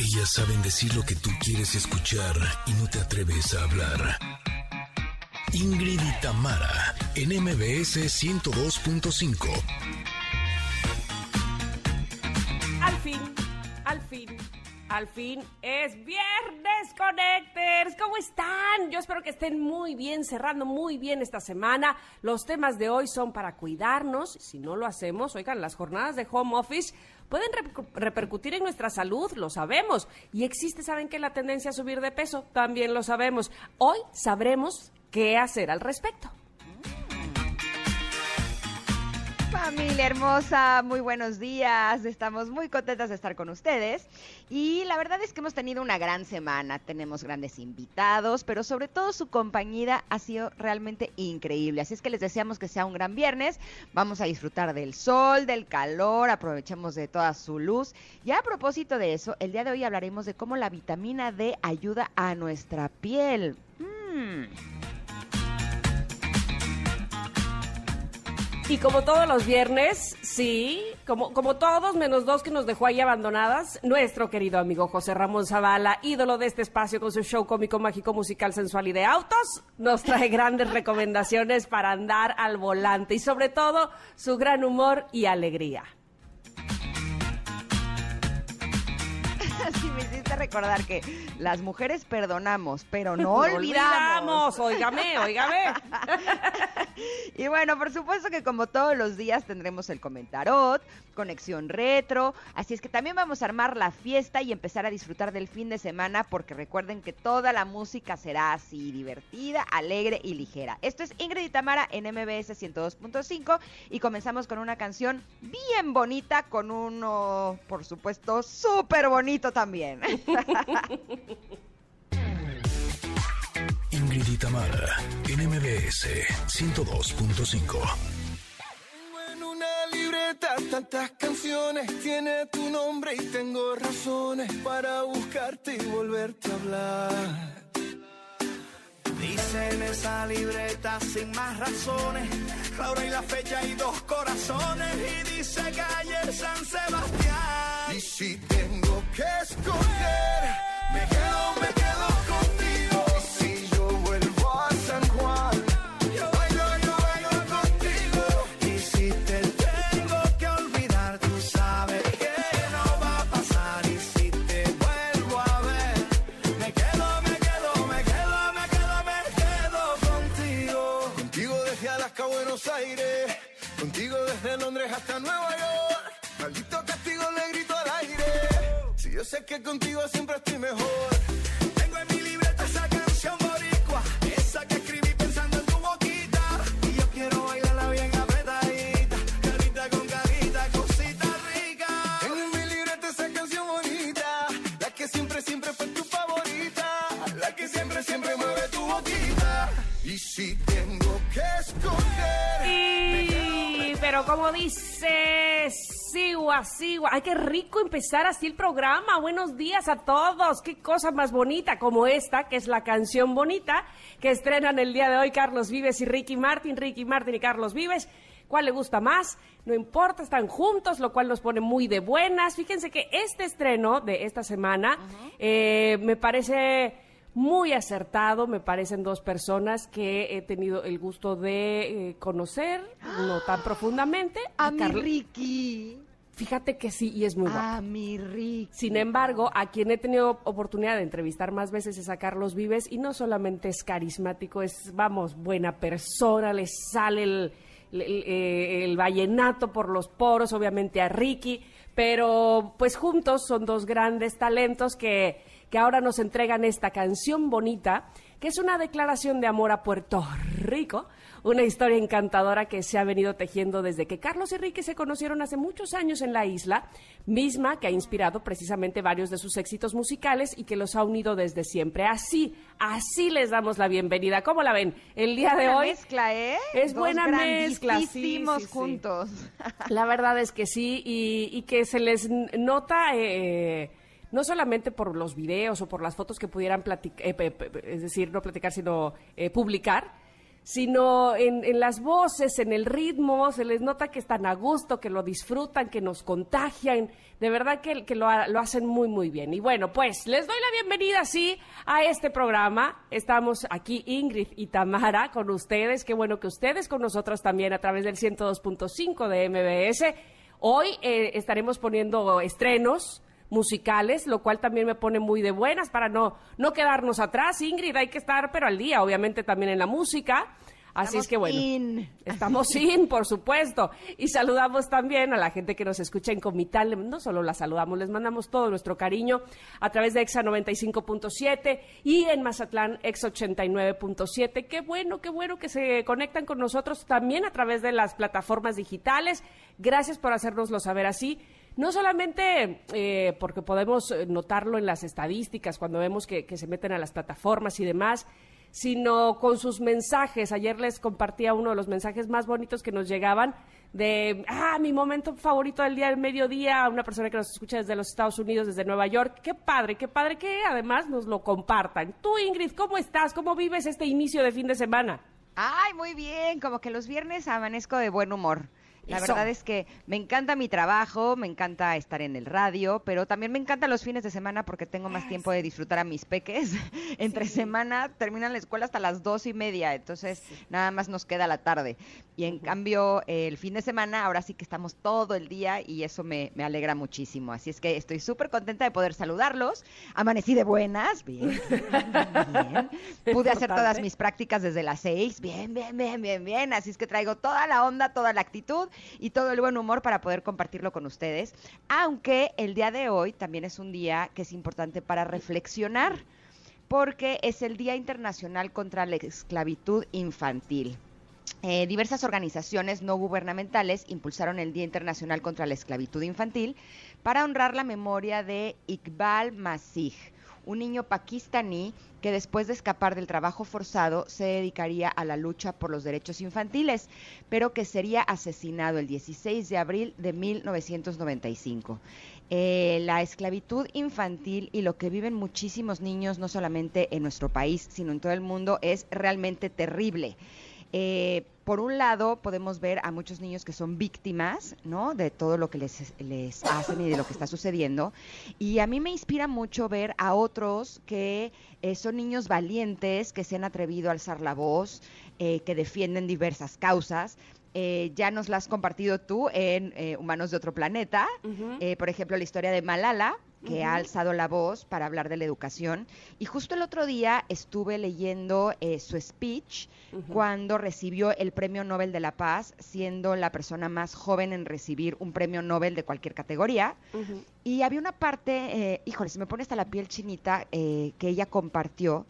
Ellas saben decir lo que tú quieres escuchar y no te atreves a hablar. Ingrid y Tamara, en MBS 102.5. Al fin, al fin, al fin es viernes, Connectors. ¿Cómo están? Yo espero que estén muy bien, cerrando muy bien esta semana. Los temas de hoy son para cuidarnos. Si no lo hacemos, oigan, las jornadas de home office pueden repercu- repercutir en nuestra salud, lo sabemos. Y existe, ¿saben qué? La tendencia a subir de peso, también lo sabemos. Hoy sabremos qué hacer al respecto. Familia hermosa, muy buenos días. Estamos muy contentas de estar con ustedes. Y la verdad es que hemos tenido una gran semana. Tenemos grandes invitados, pero sobre todo su compañía ha sido realmente increíble. Así es que les deseamos que sea un gran viernes. Vamos a disfrutar del sol, del calor, aprovechemos de toda su luz. Y a propósito de eso, el día de hoy hablaremos de cómo la vitamina D ayuda a nuestra piel. Mm. Y como todos los viernes, sí, como, como todos menos dos que nos dejó ahí abandonadas, nuestro querido amigo José Ramón Zavala, ídolo de este espacio con su show cómico, mágico, musical, sensual y de autos, nos trae grandes recomendaciones para andar al volante y sobre todo su gran humor y alegría. Me hiciste recordar que las mujeres perdonamos, pero no, No olvidamos. Óigame, óigame. Y bueno, por supuesto que como todos los días tendremos el comentarot, conexión retro, así es que también vamos a armar la fiesta y empezar a disfrutar del fin de semana porque recuerden que toda la música será así, divertida, alegre y ligera. Esto es Ingrid y Tamara en MBS 102.5 y comenzamos con una canción bien bonita con uno, por supuesto, súper bonito también. Ingrid y Tamara, en MBS 102.5. Una libreta tantas canciones, tiene tu nombre y tengo razones para buscarte y volverte a hablar. Dice en esa libreta sin más razones, la hora y la fecha y dos corazones y dice Ay, qué rico empezar así el programa. Buenos días a todos. Qué cosa más bonita como esta, que es la canción bonita que estrenan el día de hoy Carlos Vives y Ricky Martin. Ricky Martin y Carlos Vives. ¿Cuál le gusta más? No importa, están juntos, lo cual nos pone muy de buenas. Fíjense que este estreno de esta semana eh, me parece muy acertado, me parecen dos personas que he tenido el gusto de eh, conocer, no tan profundamente. A Y mi Ricky. Fíjate que sí, y es muy guapo. A mi Ricky. Sin embargo, a quien he tenido oportunidad de entrevistar más veces es a Carlos Vives y no solamente es carismático, es, vamos, buena persona, le sale el, el- el, eh, el vallenato por los poros, obviamente a Ricky, pero pues juntos son dos grandes talentos que, que ahora nos entregan esta canción bonita, que es una declaración de amor a Puerto Rico, una historia encantadora que se ha venido tejiendo desde que Carlos y Ricky se conocieron hace muchos años en la isla, misma que ha inspirado precisamente varios de sus éxitos musicales y que los ha unido desde siempre. Así, así les damos la bienvenida. ¿Cómo la ven? El día de Buena hoy mezcla, ¿eh? es Dos buena mezcla, sí, sí, sí. juntos. La verdad es que sí, y, y que se les nota, eh, no solamente por los videos o por las fotos que pudieran platicar, es decir, no platicar, sino eh, publicar, sino en, en, las voces, en el ritmo, se les nota que están a gusto, que lo disfrutan, que nos contagian, de verdad que, que lo, lo, hacen muy, muy bien. Y bueno, pues les doy la bienvenida, sí, a este programa. Estamos aquí Ingrid y Tamara con ustedes, qué bueno que ustedes con nosotros también a través del 102.5 de MBS. Hoy eh, estaremos poniendo estrenos musicales, lo cual también me pone muy de buenas para no, no quedarnos atrás. Ingrid, hay que estar, pero al día, obviamente también en la música. Así es que bueno, estamos sin, por supuesto. Y saludamos también a la gente que nos escucha en Comital. No solo la saludamos, les mandamos todo nuestro cariño a través de EXA 95.7 y en Mazatlán EXA 89.7. Qué bueno, qué bueno que se conectan con nosotros también a través de las plataformas digitales. Gracias por hacérnoslo saber así no solamente eh, porque podemos notarlo en las estadísticas cuando vemos que, se meten a las plataformas y demás, sino con sus mensajes. Ayer les compartía uno de los mensajes más bonitos que nos llegaban de, ah, mi momento favorito del día del mediodía, una persona que nos escucha desde los Estados Unidos, desde Nueva York. Qué padre, qué padre que además nos lo compartan. Tú, Ingrid, ¿cómo estás? ¿Cómo vives este inicio de fin de semana? Ay, muy bien, como que los viernes amanezco de buen humor. La verdad es que me encanta mi trabajo, me encanta estar en el radio, pero también me encantan los fines de semana porque tengo más tiempo de disfrutar a mis peques. Entre semana terminan la escuela hasta las dos y media, entonces nada más nos queda la tarde. Y en cambio, el fin de semana, ahora sí que estamos todo el día y eso me, alegra muchísimo. Así es que estoy súper contenta de poder saludarlos. Amanecí de buenas, bien, bien. Pude hacer todas mis prácticas desde las seis, bien, bien, bien, bien, bien. Así es que traigo toda la onda, toda la actitud y todo el buen humor para poder compartirlo con ustedes. Aunque el día de hoy también es un día que es importante para reflexionar, porque es el Día Internacional contra la Esclavitud Infantil. Eh, diversas organizaciones no gubernamentales impulsaron el Día Internacional contra la Esclavitud Infantil para honrar la memoria de Iqbal Masih, un niño pakistaní que después de escapar del trabajo forzado se dedicaría a la lucha por los derechos infantiles, pero que sería asesinado el 16 de abril de 1995. Eh, la esclavitud infantil y lo que viven muchísimos niños, no solamente en nuestro país, sino en todo el mundo, es realmente terrible. Eh, por un lado, podemos ver a muchos niños que son víctimas, ¿no? De todo lo que les, les hacen y de lo que está sucediendo. Y a mí me inspira mucho ver a otros que eh, son niños valientes, que se han atrevido a alzar la voz, eh, que defienden diversas causas. ya nos las has compartido tú en Humanos de otro planeta. por ejemplo, la historia de Malala, que ha alzado la voz para hablar de la educación. Y justo el otro día estuve leyendo eh, su speech cuando recibió el Premio Nobel de la Paz, siendo la persona más joven en recibir un premio Nobel de cualquier categoría. Y había una parte, eh, híjole, se me pone hasta la piel chinita, eh, que ella compartió.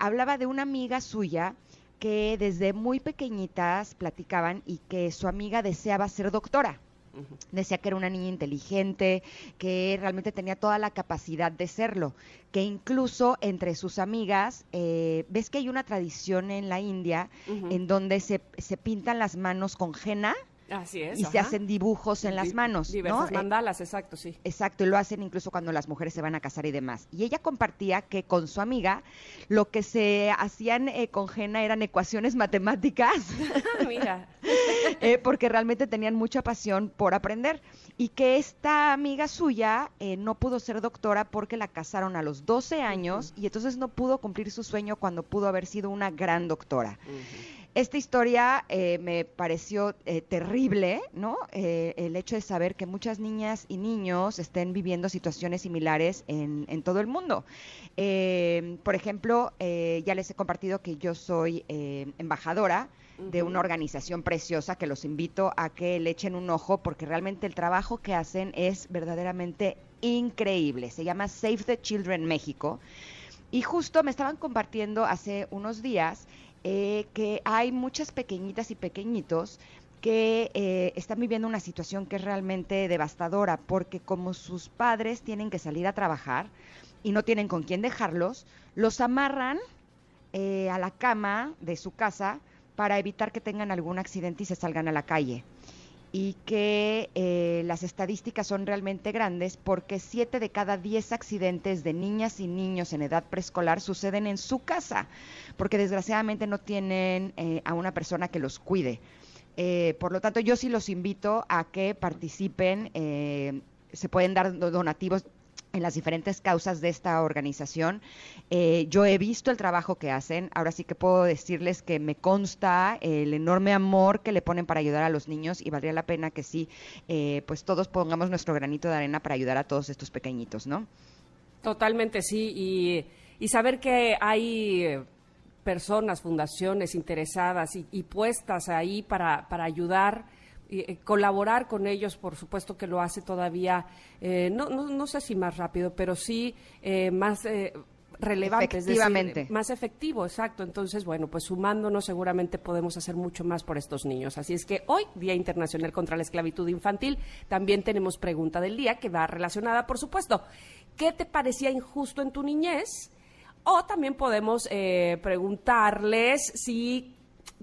hablaba de una amiga suya que desde muy pequeñitas platicaban y que su amiga deseaba ser doctora. Decía que era una niña inteligente, que realmente tenía toda la capacidad de serlo, que incluso entre sus amigas, eh, ves que hay una tradición en la India en donde se, se pintan las manos con henna, Así es. Y se hacen dibujos en las manos. Diversas eh, mandalas, exacto, sí. Exacto, y lo hacen incluso cuando las mujeres se van a casar y demás. Y ella compartía que con su amiga lo que se hacían eh, con Jena eran ecuaciones matemáticas. Mira. Eh, porque realmente tenían mucha pasión por aprender. Y que esta amiga suya no pudo ser doctora porque la casaron a los 12 años y entonces no pudo cumplir su sueño cuando pudo haber sido una gran doctora. Esta historia eh, me pareció eh, terrible, ¿no? Eh, el hecho de saber que muchas niñas y niños estén viviendo situaciones similares en, todo el mundo. por ejemplo, ya les he compartido que yo soy embajadora de una organización preciosa que los invito a que le echen un ojo porque realmente el trabajo que hacen es verdaderamente increíble. Se llama Save the Children México. Y justo me estaban compartiendo hace unos días eh, que hay muchas pequeñitas y pequeñitos que eh, están viviendo una situación que es realmente devastadora, porque como sus padres tienen que salir a trabajar y no tienen con quién dejarlos, los amarran eh, a la cama de su casa para evitar que tengan algún accidente y se salgan a la calle. y que eh, las estadísticas son realmente grandes porque 7 de cada 10 accidentes de niñas y niños en edad preescolar suceden en su casa, porque desgraciadamente no tienen eh, a una persona que los cuide. Eh, por lo tanto, yo sí los invito a que participen. se pueden dar donativos en las diferentes causas de esta organización. Eh, yo he visto el trabajo que hacen, ahora sí que puedo decirles que me consta el enorme amor que le ponen para ayudar a los niños y valdría la pena que sí, eh, pues todos pongamos nuestro granito de arena para ayudar a todos estos pequeñitos, ¿no? Totalmente, sí, y, y saber que hay personas, fundaciones interesadas y, puestas ahí para, para ayudar eh, colaborar con ellos, por supuesto que lo hace todavía, eh, no, no, no, sé si más rápido, pero sí eh, más relevante, Efectivamente. más efectivo, exacto. Entonces, bueno, pues sumándonos seguramente podemos hacer mucho más por estos niños. Así es que hoy, Día Internacional contra la Esclavitud Infantil, también tenemos pregunta del día que va relacionada, por supuesto, ¿qué te parecía injusto en tu niñez? O también podemos preguntarles si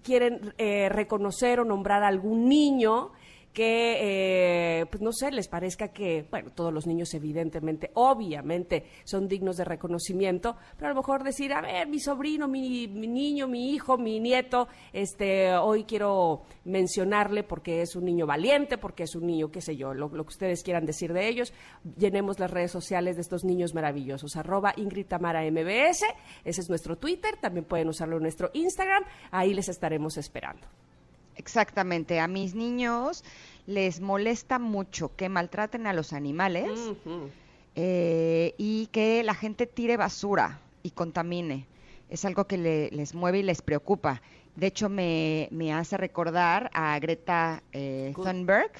quieren eh, reconocer o nombrar a algún niño que, eh, pues no sé, les parezca que, bueno, todos los niños evidentemente, obviamente, son dignos de reconocimiento, pero a lo mejor decir, a ver, mi sobrino, mi, niño, mi hijo, mi nieto, este, hoy quiero mencionarle porque es un niño valiente, porque es un niño, qué sé yo, lo, que ustedes quieran decir de ellos, llenemos las redes sociales de estos niños maravillosos, arroba Ingrid Tamara MBS, ese es nuestro Twitter, también pueden usarlo en nuestro Instagram, ahí les estaremos esperando. Exactamente, a mis niños les molesta mucho que maltraten a los animales eh, y que la gente tire basura y contamine. Es algo que les mueve y les preocupa. De hecho, me, me hace recordar a Greta eh, Thunberg,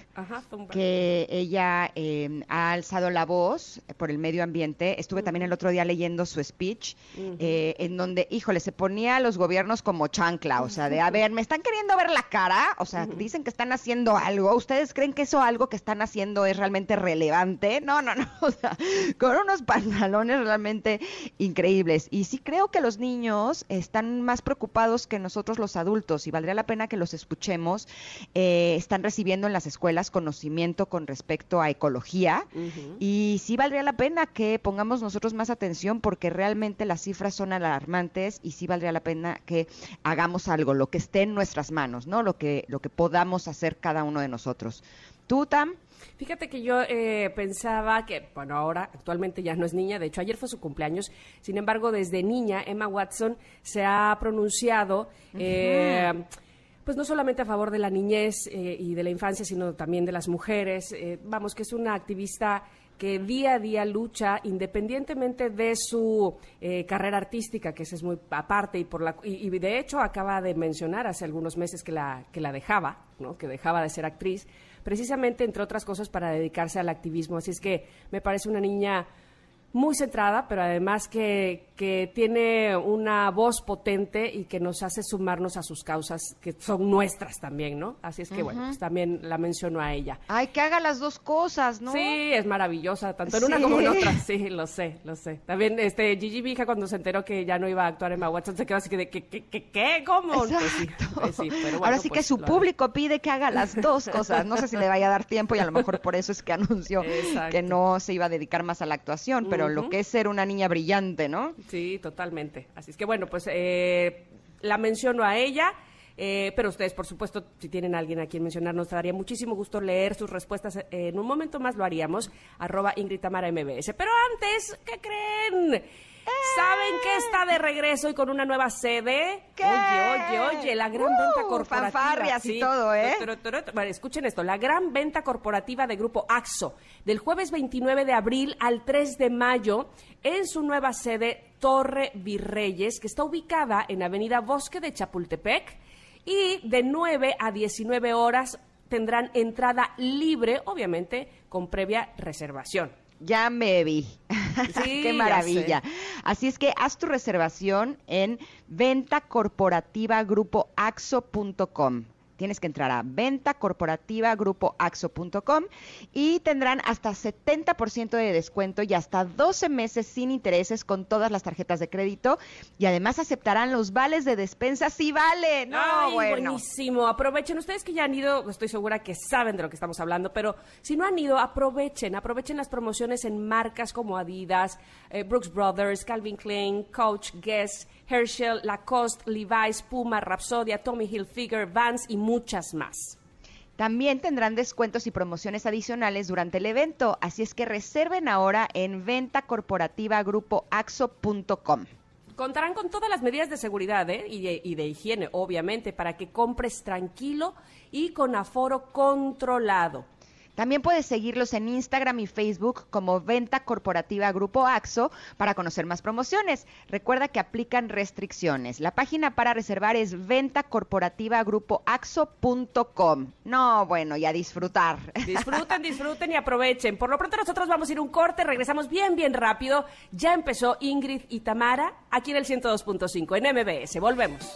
que ella em, ha alzado la voz por el medio ambiente. Estuve también el otro día leyendo su speech, eh, en donde, híjole, se ponía a los gobiernos como chancla, o sea, de, a ver, ¿me están queriendo ver la cara? O sea, dicen que están haciendo algo. ¿Ustedes creen que eso algo que están haciendo es realmente relevante? No, no, no, o sea, con unos pantalones realmente increíbles. Y sí creo que los niños están más preocupados que nosotros los adultos y valdría la pena que los escuchemos. Eh, están recibiendo en las escuelas conocimiento con respecto a ecología y sí valdría la pena que pongamos nosotros más atención porque realmente las cifras son alarmantes y sí valdría la pena que hagamos algo, lo que esté en nuestras manos, ¿no? Lo que, lo que podamos hacer cada uno de nosotros. ¿Tú, Tam? Fíjate que yo eh, pensaba que, bueno, ahora actualmente ya no es niña, de hecho ayer fue su cumpleaños, sin embargo desde niña Emma Watson se ha pronunciado... Eh, pues no solamente a favor de la niñez eh, y de la infancia, sino también de las mujeres. vamos, que es una activista que día a día lucha independientemente de su carrera artística, que esa es muy aparte y por la y, de hecho acaba de mencionar hace algunos meses que la que la dejaba, ¿no? Que dejaba de ser actriz precisamente, entre otras cosas, para dedicarse al activismo. Así es que me parece una niña muy centrada, pero además que, que, tiene una voz potente y que nos hace sumarnos a sus causas, que son nuestras también, ¿no? Así es que, bueno, pues también la menciono a ella. Ay, que haga las dos cosas, ¿no? Sí, es maravillosa, tanto en una como en otra. Sí, lo sé, lo sé. También, este, Gigi Vija, cuando se enteró que ya no iba a actuar en Watson, se quedó así que de, ¿qué, qué, qué, qué? ¿Cómo? Pues sí, pues sí, pero bueno, Ahora sí que pues su público pide que haga las dos cosas. No sé si le vaya a dar tiempo y a lo mejor por eso es que anunció que no se iba a dedicar más a la actuación, pero lo que es ser una niña brillante, ¿no? Sí, totalmente. Así es que bueno, pues eh, la menciono a ella. Eh, pero ustedes, por supuesto, si tienen a alguien a quien mencionar, nos daría muchísimo gusto leer sus respuestas. en un momento más lo haríamos, arroba Ingrid Tamara MBS. Pero antes, ¿qué creen? ¿Saben que está de regreso y con una nueva sede? ¿Qué? Oye, oye, oye, la gran venta uh, corporativa. Fanfarrias y todo, ¿eh? Bueno, escuchen esto, la gran venta corporativa de Grupo AXO, del jueves 29 de abril al 3 de mayo, en su nueva sede Torre Virreyes, que está ubicada en Avenida Bosque de Chapultepec, y de 9 a 19 horas tendrán entrada libre, obviamente, con previa reservación. Ya me vi. Qué maravilla. Así es que haz tu reservación en ventacorporativagrupoaxo.com. Tienes que entrar a venta corporativa grupoaxo.com y tendrán hasta 70% de descuento y hasta 12 meses sin intereses con todas las tarjetas de crédito y además aceptarán los vales de despensa si vale. No, Ay, bueno. buenísimo. Aprovechen. Ustedes que ya han ido, estoy segura que saben de lo que estamos hablando, pero si no han ido, aprovechen. Aprovechen las promociones en marcas como Adidas, eh, Brooks Brothers, Calvin Klein, Coach, Guess, Herschel, Lacoste, Levi's, Puma, Rapsodia, Tommy Hilfiger, Vans y muchas más. También tendrán descuentos y promociones adicionales durante el evento, así es que reserven ahora en venta corporativa grupoaxo.com. Contarán con todas las medidas de seguridad ¿eh? y, de, y de higiene, obviamente, para que compres tranquilo y con aforo controlado. También puedes seguirlos en Instagram y Facebook como Venta Corporativa Grupo AXO para conocer más promociones. Recuerda que aplican restricciones. La página para reservar es ventacorporativagrupoaxo.com. No, bueno, y a disfrutar. Disfruten, disfruten y aprovechen. Por lo pronto nosotros vamos a ir un corte, regresamos bien, bien rápido. Ya empezó Ingrid y Tamara aquí en el 102.5 en MBS. Volvemos.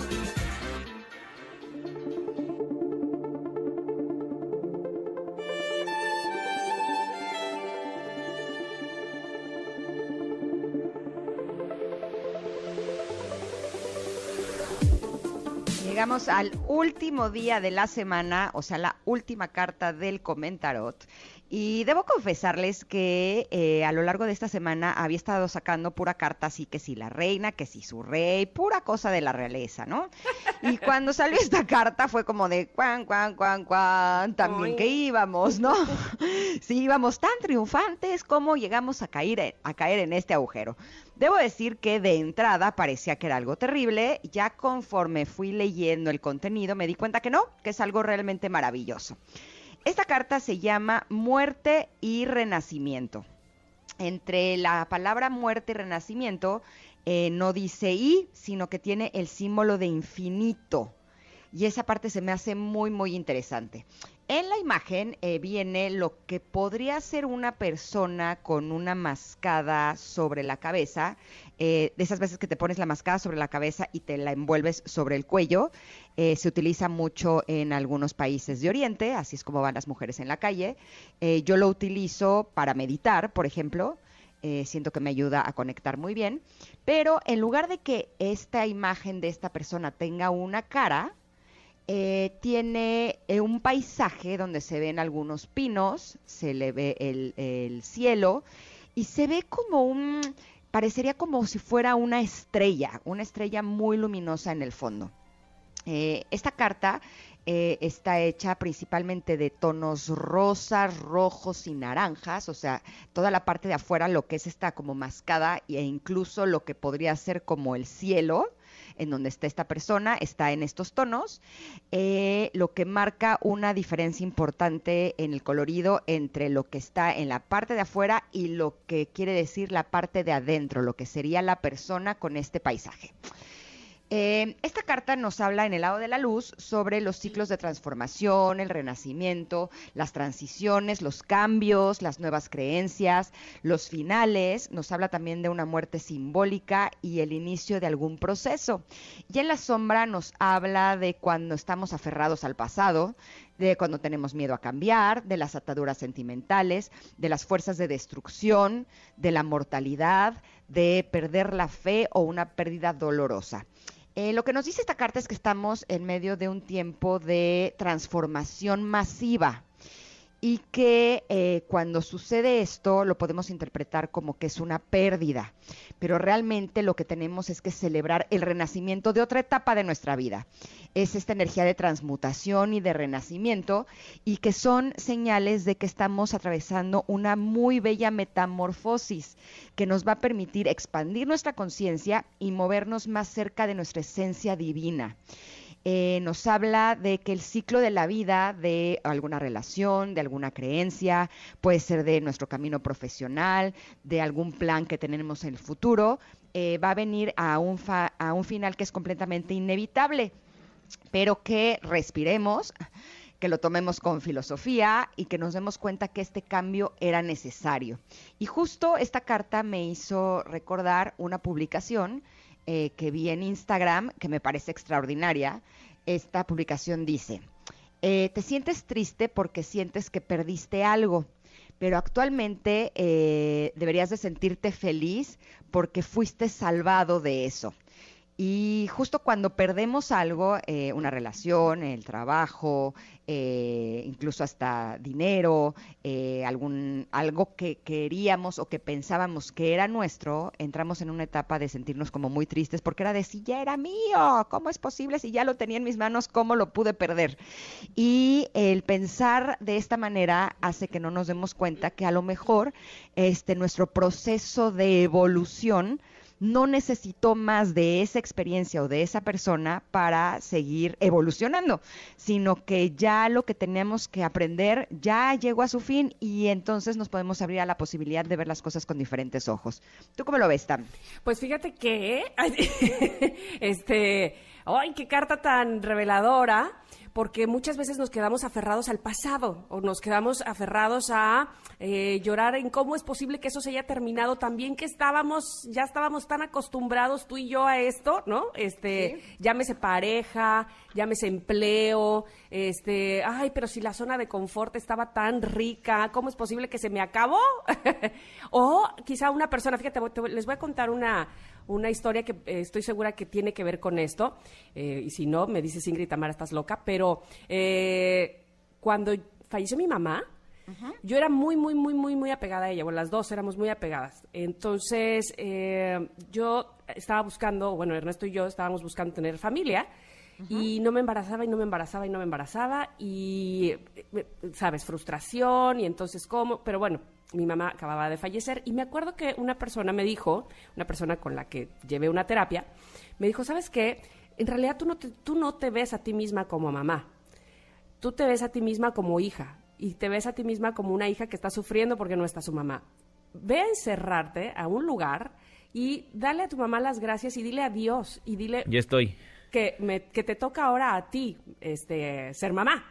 Llegamos al último día de la semana, o sea, la última carta del comentarot. Y debo confesarles que eh, a lo largo de esta semana había estado sacando pura carta, así que si la reina, que si su rey, pura cosa de la realeza, ¿no? Y cuando salió esta carta fue como de cuan, cuan, cuan, cuan, también Ay. que íbamos, ¿no? Sí, íbamos tan triunfantes como llegamos a caer, a caer en este agujero. Debo decir que de entrada parecía que era algo terrible, ya conforme fui leyendo el contenido me di cuenta que no, que es algo realmente maravilloso. Esta carta se llama Muerte y Renacimiento. Entre la palabra muerte y renacimiento eh, no dice y, sino que tiene el símbolo de infinito. Y esa parte se me hace muy, muy interesante. En la imagen eh, viene lo que podría ser una persona con una mascada sobre la cabeza, eh, de esas veces que te pones la mascada sobre la cabeza y te la envuelves sobre el cuello. Eh, se utiliza mucho en algunos países de Oriente, así es como van las mujeres en la calle. Yo lo utilizo para meditar, por ejemplo. Siento que me ayuda a conectar muy bien. Pero en lugar de que esta imagen de esta persona tenga una cara, eh, tiene eh, un paisaje donde se ven algunos pinos, se le ve el, el cielo y se ve como un, parecería como si fuera una estrella, una estrella muy luminosa en el fondo. Eh, esta carta eh, está hecha principalmente de tonos rosas, rojos y naranjas, o sea, toda la parte de afuera, lo que es esta como mascada e incluso lo que podría ser como el cielo, en donde está esta persona, está en estos tonos, eh, lo que marca una diferencia importante en el colorido entre lo que está en la parte de afuera y lo que quiere decir la parte de adentro, lo que sería la persona con este paisaje. Eh, esta carta nos habla en el lado de la luz sobre los ciclos de transformación, el renacimiento, las transiciones, los cambios, las nuevas creencias, los finales. Nos habla también de una muerte simbólica y el inicio de algún proceso. Y en la sombra nos habla de cuando estamos aferrados al pasado, de cuando tenemos miedo a cambiar, de las ataduras sentimentales, de las fuerzas de destrucción, de la mortalidad, de perder la fe o una pérdida dolorosa. Eh, lo que nos dice esta carta es que estamos en medio de un tiempo de transformación masiva y que eh, cuando sucede esto lo podemos interpretar como que es una pérdida, pero realmente lo que tenemos es que celebrar el renacimiento de otra etapa de nuestra vida. Es esta energía de transmutación y de renacimiento y que son señales de que estamos atravesando una muy bella metamorfosis que nos va a permitir expandir nuestra conciencia y movernos más cerca de nuestra esencia divina. Eh, nos habla de que el ciclo de la vida, de alguna relación, de alguna creencia, puede ser de nuestro camino profesional, de algún plan que tenemos en el futuro, eh, va a venir a un, a un final que es completamente inevitable, pero que respiremos que lo tomemos con filosofía y que nos demos cuenta que este cambio era necesario. Y justo esta carta me hizo recordar una publicación eh, que vi en Instagram que me parece extraordinaria. Esta publicación dice, eh, te sientes triste porque sientes que perdiste algo, pero actualmente eh, deberías de sentirte feliz porque fuiste salvado de eso. Y justo cuando perdemos algo, eh, una relación, el trabajo, eh, incluso hasta dinero, eh, algún, algo que queríamos o que pensábamos que era nuestro, entramos en una etapa de sentirnos como muy tristes porque era de si ya era mío, ¿cómo es posible si ya lo tenía en mis manos, cómo lo pude perder? Y el pensar de esta manera hace que no nos demos cuenta que a lo mejor este, nuestro proceso de evolución no necesitó más de esa experiencia o de esa persona para seguir evolucionando, sino que ya lo que tenemos que aprender ya llegó a su fin y entonces nos podemos abrir a la posibilidad de ver las cosas con diferentes ojos. ¿Tú cómo lo ves, Tam? Pues fíjate que, este, ¡ay, qué carta tan reveladora! Porque muchas veces nos quedamos aferrados al pasado o nos quedamos aferrados a eh, llorar en cómo es posible que eso se haya terminado también que estábamos, ya estábamos tan acostumbrados tú y yo a esto, ¿no? Este, llámese pareja, llámese empleo, este, ay, pero si la zona de confort estaba tan rica, ¿cómo es posible que se me acabó? o quizá una persona, fíjate, les voy a contar una, una historia que eh, estoy segura que tiene que ver con esto, eh, y si no, me dices Ingrid Tamara, estás loca, pero eh, cuando falleció mi mamá, yo era muy, muy, muy, muy, muy apegada a ella, bueno, las dos éramos muy apegadas. Entonces, yo estaba buscando, bueno, Ernesto y yo estábamos buscando tener familia, y no me embarazaba y no me embarazaba y no me embarazaba y, sabes, frustración y entonces cómo, pero bueno, mi mamá acababa de fallecer y me acuerdo que una persona me dijo, una persona con la que llevé una terapia, me dijo, ¿sabes qué? En realidad tú no te, tú no te ves a ti misma como mamá, tú te ves a ti misma como hija y te ves a ti misma como una hija que está sufriendo porque no está su mamá. Ve a encerrarte a un lugar y dale a tu mamá las gracias y dile adiós y dile... Ya estoy. Que, me, que te toca ahora a ti este, ser mamá,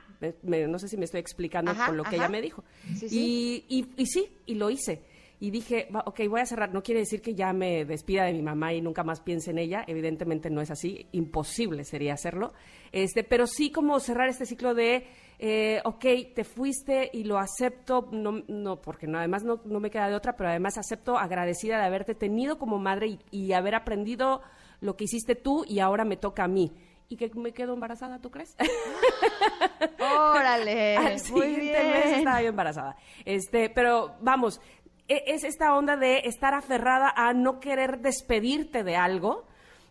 no sé si me estoy explicando con lo que ella me dijo. Y, y, sí, y lo hice. Y dije, ok, voy a cerrar. No quiere decir que ya me despida de mi mamá y nunca más piense en ella. Evidentemente no es así. Imposible sería hacerlo. Este, pero sí como cerrar este ciclo de, eh, ok, te fuiste y lo acepto, no, no porque no, además no, no, me queda de otra, pero además acepto agradecida de haberte tenido como madre y, y haber aprendido lo que hiciste tú y ahora me toca a mí y que me quedo embarazada, ¿tú crees? Órale. muy bien. estaba yo embarazada. Este, pero vamos, e, es esta onda de estar aferrada a no querer despedirte de algo,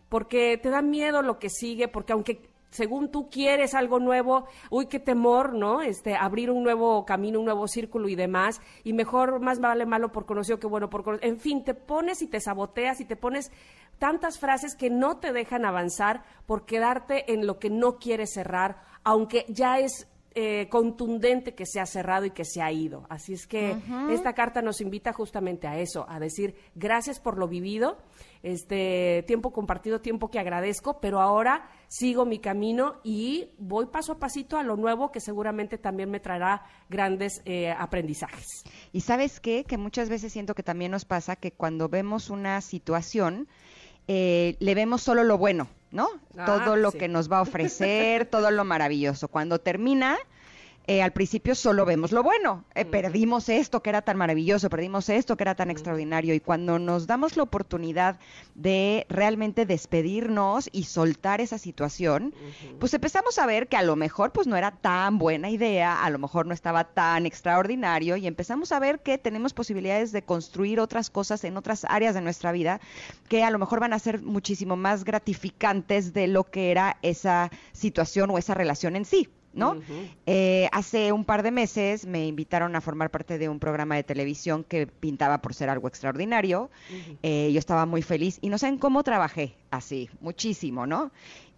porque te da miedo lo que sigue, porque aunque según tú quieres algo nuevo, uy, qué temor, ¿no? Este, abrir un nuevo camino, un nuevo círculo y demás, y mejor más vale malo por conocido que bueno por conocido. En fin, te pones y te saboteas y te pones tantas frases que no te dejan avanzar por quedarte en lo que no quieres cerrar, aunque ya es eh, contundente que se ha cerrado y que se ha ido. Así es que esta carta nos invita justamente a eso, a decir gracias por lo vivido, este tiempo compartido, tiempo que agradezco, pero ahora sigo mi camino y voy paso a pasito a lo nuevo que seguramente también me traerá grandes eh, aprendizajes. Y sabes qué, que muchas veces siento que también nos pasa que cuando vemos una situación, eh, le vemos solo lo bueno, ¿no? Ah, todo lo que nos va a ofrecer, todo lo maravilloso. Cuando termina, eh, al principio solo vemos lo bueno. Eh, perdimos esto que era tan maravilloso, perdimos esto que era tan extraordinario. Y cuando nos damos la oportunidad de realmente despedirnos y soltar esa situación, pues empezamos a ver que a lo mejor pues no era tan buena idea, a lo mejor no estaba tan extraordinario y empezamos a ver que tenemos posibilidades de construir otras cosas en otras áreas de nuestra vida que a lo mejor van a ser muchísimo más gratificantes de lo que era esa situación o esa relación en sí. ¿No? Eh, hace un par de meses me invitaron a formar parte de un programa de televisión que pintaba por ser algo extraordinario. Eh, yo estaba muy feliz y no saben cómo trabajé así, muchísimo, ¿no?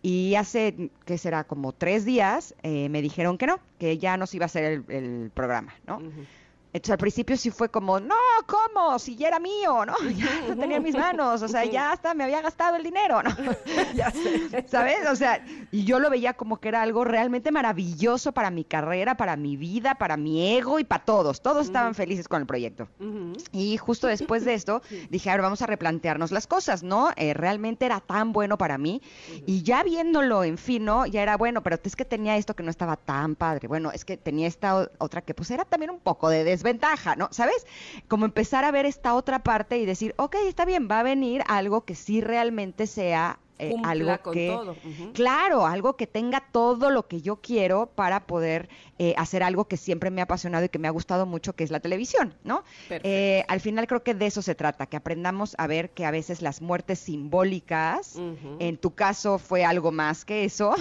Y hace, que será como tres días, eh, me dijeron que no, que ya no se iba a hacer el, el programa, ¿no? Entonces al principio sí fue como, no, ¿cómo? Si ya era mío, ¿no? Ya lo tenía en mis manos, o sea, ya hasta me había gastado el dinero, ¿no? ya sé. ¿Sabes? O sea, y yo lo veía como que era algo realmente maravilloso para mi carrera, para mi vida, para mi ego y para todos. Todos estaban felices con el proyecto. Y justo después de esto dije, ahora vamos a replantearnos las cosas, ¿no? Eh, realmente era tan bueno para mí. Y ya viéndolo en fin, ¿no? Ya era bueno, pero es que tenía esto que no estaba tan padre. Bueno, es que tenía esta otra que pues era también un poco de des ventaja, ¿no? ¿Sabes? Como empezar a ver esta otra parte y decir, ok, está bien, va a venir algo que sí realmente sea eh, algo que claro algo que tenga todo lo que yo quiero para poder eh, hacer algo que siempre me ha apasionado y que me ha gustado mucho que es la televisión no eh, al final creo que de eso se trata que aprendamos a ver que a veces las muertes simbólicas en tu caso fue algo más que eso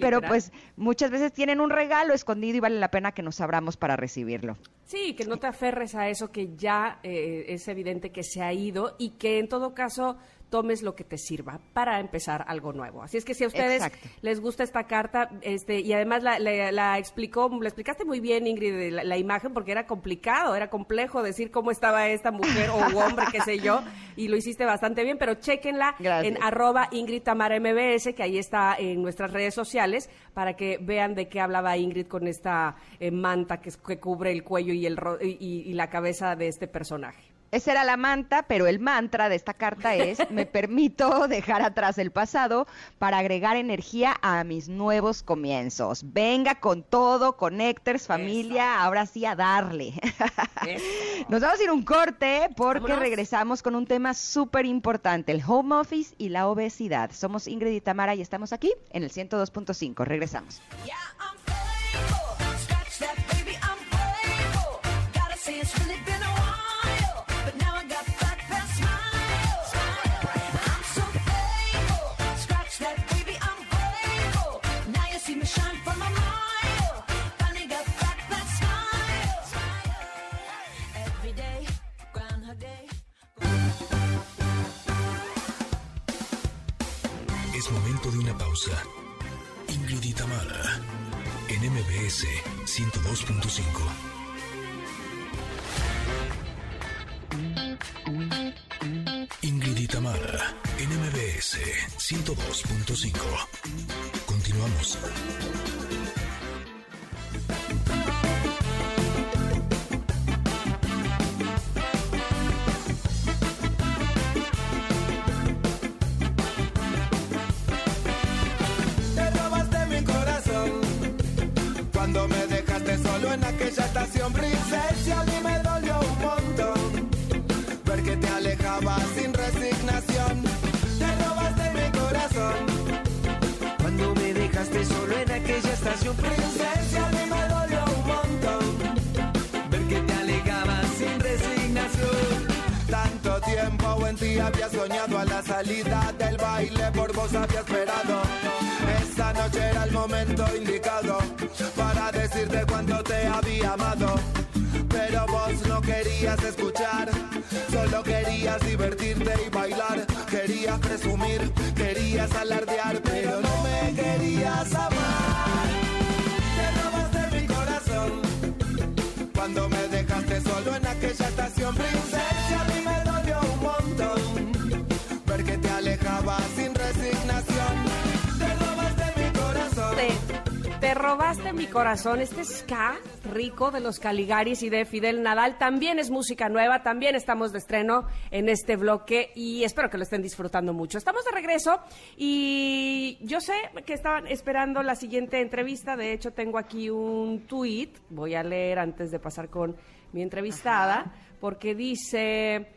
pero pues muchas veces tienen un regalo escondido y vale la pena que nos abramos para recibirlo. Sí que no te aferres a eso que ya es evidente que se ha ido y que en todo caso tomes lo que te sirva para empezar algo nuevo. Así es que si a ustedes les gusta esta carta, este, y además la, explicó, la explicaste muy bien, Ingrid, la, imagen, porque era complicado, era complejo decir cómo estaba esta mujer o hombre, qué sé yo, y lo hiciste bastante bien, pero chequenla en arroba Ingrid Tamara MBS, que ahí está en nuestras redes sociales, para que vean de qué hablaba Ingrid con esta eh, manta que, que, cubre el cuello y, el, y la cabeza de este personaje. Esa era la manta, pero el mantra de esta carta es, me permito dejar atrás el pasado para agregar energía a mis nuevos comienzos. Venga con todo, conectors, familia, ahora sí a darle. Nos vamos a ir un corte porque regresamos con un tema súper importante, el home office y la obesidad. Somos Ingrid y Tamara y estamos aquí en el 102.5. Regresamos. Pausa. Ingrid y Tamara, en MBS 102.5. Ingrid y Tamara, en MBS 102.5. Continuamos. Por vos había esperado. Esta noche era el momento indicado para decirte cuánto te había amado. Pero vos no querías escuchar, solo querías divertirte y bailar. Querías presumir, querías alardear, pero no me querías amar. Robaste mi corazón. Este ska rico de los Caligaris y de Fidel Nadal también es música nueva, también estamos de estreno en este bloque y espero que lo estén disfrutando mucho. Estamos de regreso y yo sé que estaban esperando la siguiente entrevista. De hecho, tengo aquí un tweet, voy a leer antes de pasar con mi entrevistada, porque dice,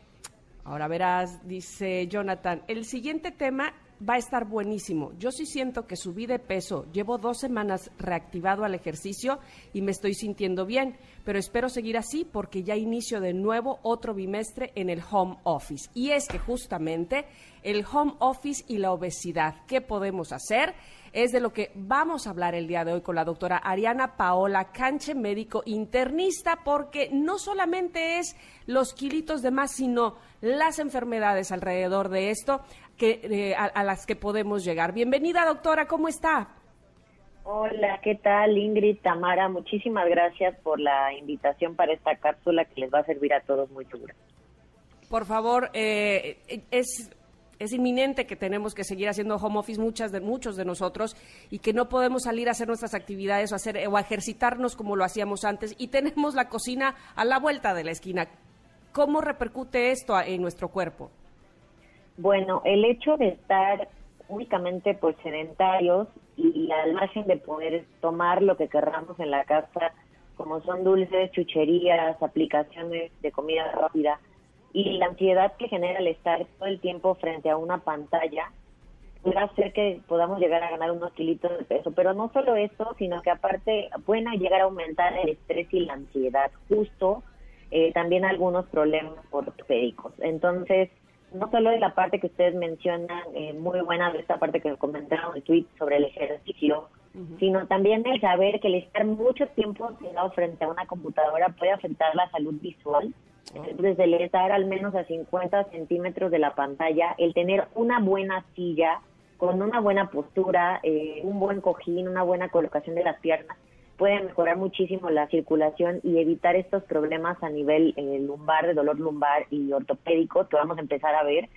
ahora verás, dice Jonathan, el siguiente tema va a estar buenísimo. Yo sí siento que subí de peso. Llevo dos semanas reactivado al ejercicio y me estoy sintiendo bien, pero espero seguir así porque ya inicio de nuevo otro bimestre en el home office. Y es que justamente el home office y la obesidad, ¿qué podemos hacer? Es de lo que vamos a hablar el día de hoy con la doctora Ariana Paola Canche, médico internista, porque no solamente es los kilitos de más, sino las enfermedades alrededor de esto que, eh, a, las que podemos llegar. Bienvenida, doctora, ¿cómo está? Hola, ¿qué tal Ingrid, Tamara? Muchísimas gracias por la invitación para esta cápsula que les va a servir a todos muy segura. Por favor, eh, es es inminente que tenemos que seguir haciendo home office muchas de muchos de nosotros y que no podemos salir a hacer nuestras actividades o hacer o ejercitarnos como lo hacíamos antes y tenemos la cocina a la vuelta de la esquina. ¿Cómo repercute esto en nuestro cuerpo? Bueno, el hecho de estar únicamente pues sedentarios y al margen de poder tomar lo que querramos en la casa, como son dulces, chucherías, aplicaciones de comida rápida, y la ansiedad que genera el estar todo el tiempo frente a una pantalla, puede hacer que podamos llegar a ganar unos kilitos de peso. Pero no solo eso, sino que aparte pueden llegar a aumentar el estrés y la ansiedad, justo eh, también algunos problemas ortopédicos. Entonces, no solo es la parte que ustedes mencionan, eh, muy buena de esta parte que comentaron en el tweet sobre el ejercicio, sino también el saber que el estar mucho tiempo sentado frente a una computadora puede afectar la salud visual. Desde el estar al menos a 50 centímetros de la pantalla, el tener una buena silla con una buena postura, eh, un buen cojín, una buena colocación de las piernas, puede mejorar muchísimo la circulación y evitar estos problemas a nivel eh, lumbar, de dolor lumbar y ortopédico que vamos a empezar a ver.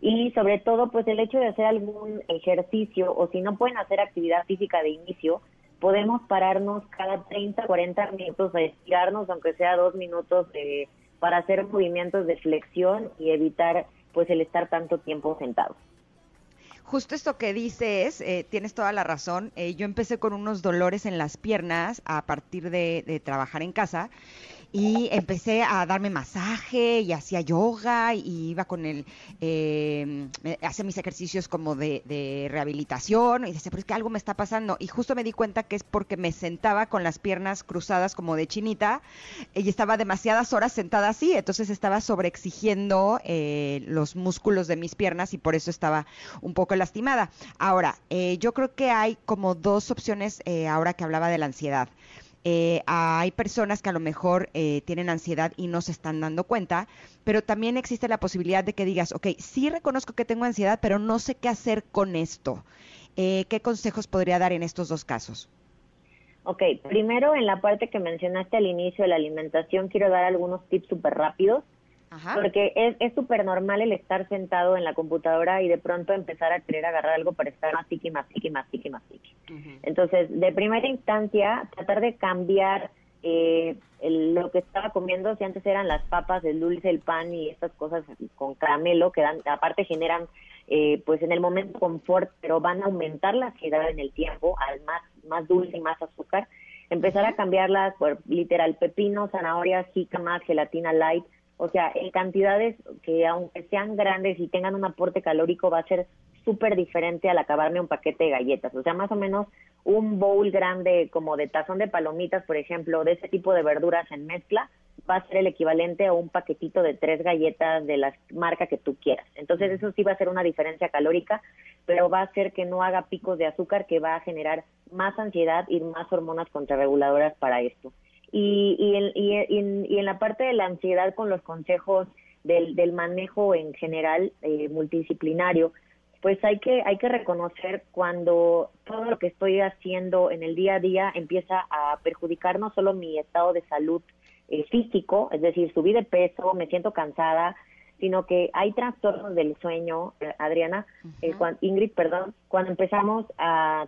Y sobre todo, pues el hecho de hacer algún ejercicio o si no pueden hacer actividad física de inicio, podemos pararnos cada 30, 40 minutos a estirarnos, aunque sea dos minutos, eh, para hacer movimientos de flexión y evitar pues el estar tanto tiempo sentado. Justo esto que dices, eh, tienes toda la razón. Eh, yo empecé con unos dolores en las piernas a partir de, de trabajar en casa y empecé a darme masaje y hacía yoga y iba con el, eh, hacía mis ejercicios como de, rehabilitación y decía, pero es que algo me está pasando y justo me di cuenta que es porque me sentaba con las piernas cruzadas como de chinita y estaba demasiadas horas sentada así, entonces estaba sobreexigiendo eh, los músculos de mis piernas y por eso estaba un poco lastimada. Ahora, eh, yo creo que hay como dos opciones eh, ahora que hablaba de la ansiedad. Eh, hay personas que a lo mejor eh, tienen ansiedad y no se están dando cuenta, pero también existe la posibilidad de que digas, ok, sí reconozco que tengo ansiedad, pero no sé qué hacer con esto. Eh, ¿Qué consejos podría dar en estos dos casos? Ok, primero en la parte que mencionaste al inicio de la alimentación, quiero dar algunos tips súper rápidos porque es súper normal el estar sentado en la computadora y de pronto empezar a querer agarrar algo para estar más y más y más y más Entonces, de primera instancia, tratar de cambiar eh, lo que estaba comiendo, si antes eran las papas, el dulce, el pan y estas cosas con caramelo, que dan, aparte generan, eh, pues en el momento confort, pero van a aumentar la ansiedad en el tiempo, al más, más dulce y más azúcar. Empezar a cambiarlas por literal pepino, zanahoria, más gelatina light, o sea, en cantidades que aunque sean grandes y tengan un aporte calórico va a ser súper diferente al acabarme un paquete de galletas. O sea, más o menos un bowl grande como de tazón de palomitas, por ejemplo, de ese tipo de verduras en mezcla, va a ser el equivalente a un paquetito de tres galletas de la marca que tú quieras. Entonces eso sí va a ser una diferencia calórica, pero va a hacer que no haga picos de azúcar que va a generar más ansiedad y más hormonas contrarreguladoras para esto. Y, y, en, y, en, la parte de la ansiedad con los consejos del, del manejo en general eh, multidisciplinario, pues hay que, hay que reconocer cuando todo lo que estoy haciendo en el día a día empieza a perjudicar no solo mi estado de salud eh, físico, es decir, subí de peso, me siento cansada, sino que hay trastornos del sueño, eh, Adriana, Ingrid, perdón, cuando empezamos a,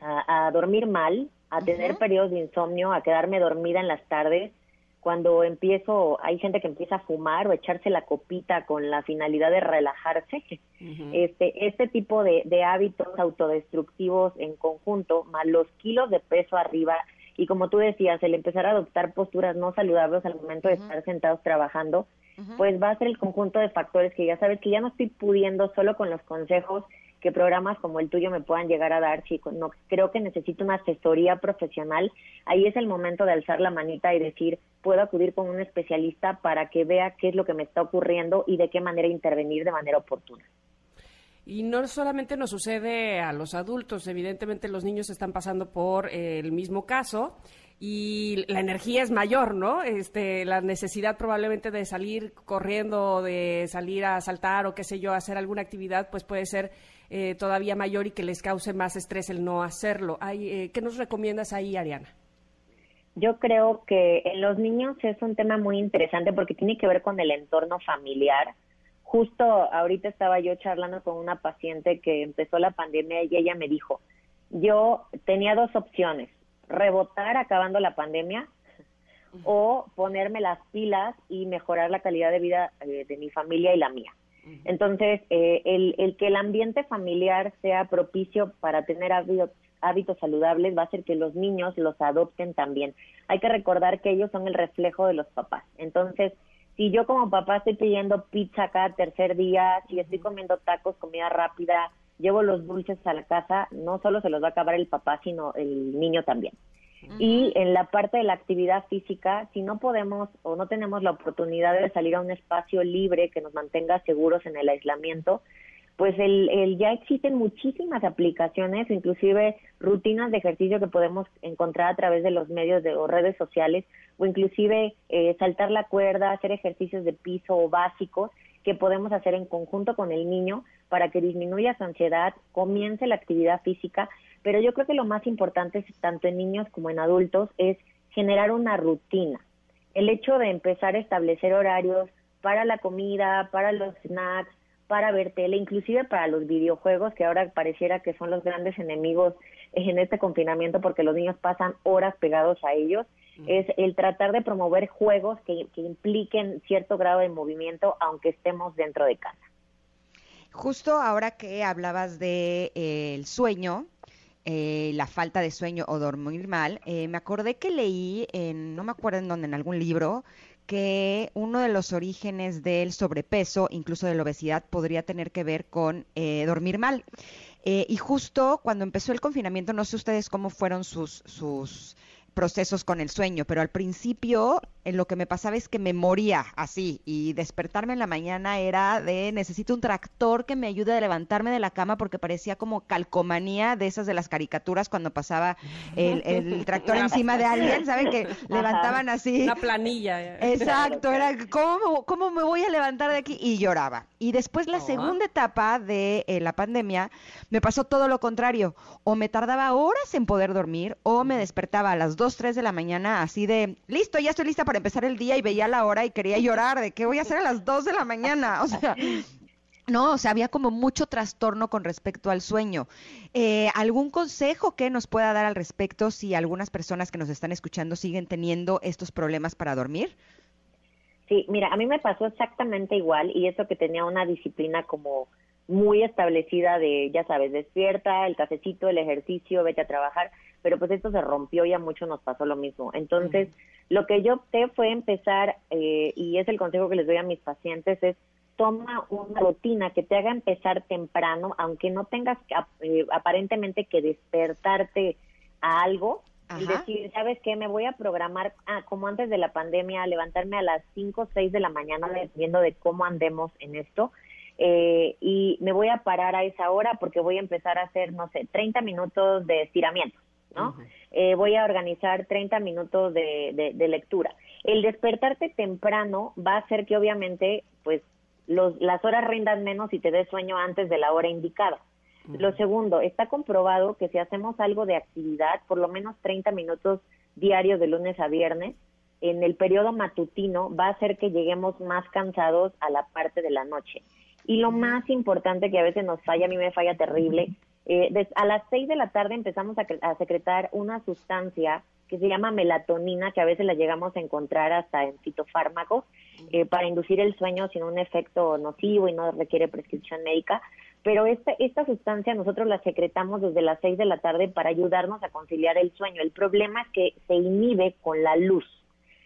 a, a dormir mal, a tener periodos de insomnio, a quedarme dormida en las tardes. Cuando empiezo, hay gente que empieza a fumar o echarse la copita con la finalidad de relajarse. Este, este tipo de, de hábitos autodestructivos en conjunto, más los kilos de peso arriba, y como tú decías, el empezar a adoptar posturas no saludables al momento de estar sentados trabajando, pues va a ser el conjunto de factores que ya sabes que ya no estoy pudiendo solo con los consejos que programas como el tuyo me puedan llegar a dar, si no, creo que necesito una asesoría profesional, ahí es el momento de alzar la manita y decir, puedo acudir con un especialista para que vea qué es lo que me está ocurriendo y de qué manera intervenir de manera oportuna. Y no solamente nos sucede a los adultos, evidentemente los niños están pasando por el mismo caso y la energía es mayor, ¿no? Este, la necesidad probablemente de salir corriendo, de salir a saltar o qué sé yo, hacer alguna actividad, pues puede ser eh, todavía mayor y que les cause más estrés el no hacerlo. Hay, eh, ¿Qué nos recomiendas ahí, Ariana? Yo creo que en los niños es un tema muy interesante porque tiene que ver con el entorno familiar. Justo ahorita estaba yo charlando con una paciente que empezó la pandemia y ella me dijo, yo tenía dos opciones rebotar acabando la pandemia o ponerme las pilas y mejorar la calidad de vida eh, de mi familia y la mía. Entonces, eh, el, el, que el ambiente familiar sea propicio para tener hábitos, hábitos saludables va a hacer que los niños los adopten también. Hay que recordar que ellos son el reflejo de los papás. Entonces, si yo como papá estoy pidiendo pizza cada tercer día, si estoy comiendo tacos, comida rápida, llevo los dulces a la casa, no solo se los va a acabar el papá, sino el niño también. Y en la parte de la actividad física, si no podemos o no tenemos la oportunidad de salir a un espacio libre que nos mantenga seguros en el aislamiento, pues el, el, ya existen muchísimas aplicaciones, inclusive rutinas de ejercicio que podemos encontrar a través de los medios de, o redes sociales, o inclusive eh, saltar la cuerda, hacer ejercicios de piso o básicos que podemos hacer en conjunto con el niño para que disminuya su ansiedad, comience la actividad física, pero yo creo que lo más importante, tanto en niños como en adultos, es generar una rutina. El hecho de empezar a establecer horarios para la comida, para los snacks, para ver tele, inclusive para los videojuegos, que ahora pareciera que son los grandes enemigos en este confinamiento porque los niños pasan horas pegados a ellos es el tratar de promover juegos que, impliquen cierto grado de movimiento aunque estemos dentro de casa. Justo ahora que hablabas de eh, el sueño, eh, la falta de sueño o dormir mal, eh, me acordé que leí en, no me acuerdo en dónde, en algún libro, que uno de los orígenes del sobrepeso, incluso de la obesidad, podría tener que ver con dormir mal. y justo cuando empezó el confinamiento, no sé ustedes cómo fueron sus, sus procesos con el sueño, pero al principio en lo que me pasaba es que me moría así y despertarme en la mañana era de necesito un tractor que me ayude a levantarme de la cama porque parecía como calcomanía de esas de las caricaturas cuando pasaba el, tractor encima de alguien, ¿saben? Que levantaban así. Una planilla. Exacto, era ¿cómo, cómo me voy a levantar de aquí? Y lloraba. Y después la segunda etapa de eh, la pandemia me pasó todo lo contrario. O me tardaba horas en poder dormir o me despertaba a las 2, 3 de la mañana así de, listo, ya estoy lista para empezar el día y veía la hora y quería llorar de qué voy a hacer a las 2 de la mañana. O sea, no, o sea, había como mucho trastorno con respecto al sueño. Eh, ¿Algún consejo que nos pueda dar al respecto si algunas personas que nos están escuchando siguen teniendo estos problemas para dormir? Sí, mira, a mí me pasó exactamente igual y eso que tenía una disciplina como muy establecida de, ya sabes, despierta, el cafecito, el ejercicio, vete a trabajar pero pues esto se rompió y a muchos nos pasó lo mismo. Entonces, lo que yo opté fue empezar, eh, y es el consejo que les doy a mis pacientes, es toma una rutina que te haga empezar temprano, aunque no tengas eh, aparentemente que despertarte a algo, y decir, ¿sabes qué? Me voy a programar, ah, como antes de la pandemia, levantarme a las 5 o 6 de la mañana, dependiendo de cómo andemos en esto, eh, y me voy a parar a esa hora porque voy a empezar a hacer, no sé, 30 minutos de estiramiento. ¿No? Eh, voy a organizar 30 minutos de, de, lectura. El despertarte temprano va a hacer que obviamente, pues, los, las horas rindan menos y te des sueño antes de la hora indicada. Lo segundo, está comprobado que si hacemos algo de actividad, por lo menos 30 minutos diarios de lunes a viernes, en el periodo matutino va a hacer que lleguemos más cansados a la parte de la noche. Y lo más importante que a veces nos falla, a mí me falla terrible, Eh, a las 6 de la tarde empezamos a, secretar una sustancia que se llama melatonina, que a veces la llegamos a encontrar hasta en fitofármacos, eh, para inducir el sueño sin un efecto nocivo y no requiere prescripción médica. Pero esta, esta sustancia nosotros la secretamos desde las 6 de la tarde para ayudarnos a conciliar el sueño. El problema es que se inhibe con la luz.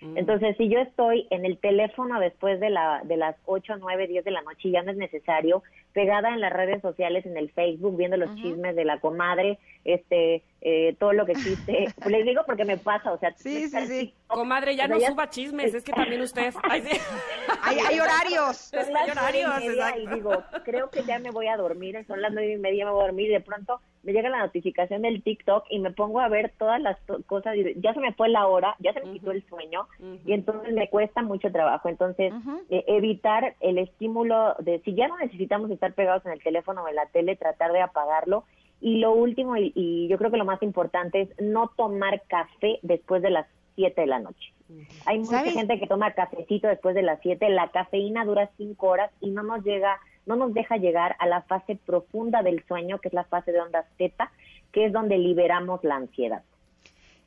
Mm. Entonces, si yo estoy en el teléfono después de, la, de las 8, 9, 10 de la noche y ya no es necesario, pegada en las redes sociales, en el Facebook, viendo los chismes de la comadre, este, eh, todo lo que existe. Les digo porque me pasa, o sea, sí, sí, sí. Comadre, ya no suba chismes, es que también usted. hay, hay, horarios. hay horarios. Y digo, creo que ya me voy a dormir, son las nueve y media, me voy a dormir y de pronto me llega la notificación del TikTok y me pongo a ver todas las cosas, y ya se me fue la hora, ya se me quitó el sueño y entonces me cuesta mucho trabajo. Entonces, eh, evitar el estímulo de, si ya no necesitamos estar pegados en el teléfono o en la tele, tratar de apagarlo. Y lo último, y, yo creo que lo más importante, es no tomar café después de las 7 de la noche. Hay mucha gente que toma cafecito después de las 7, la cafeína dura 5 horas y no nos llega no nos deja llegar a la fase profunda del sueño, que es la fase de ondas teta, que es donde liberamos la ansiedad.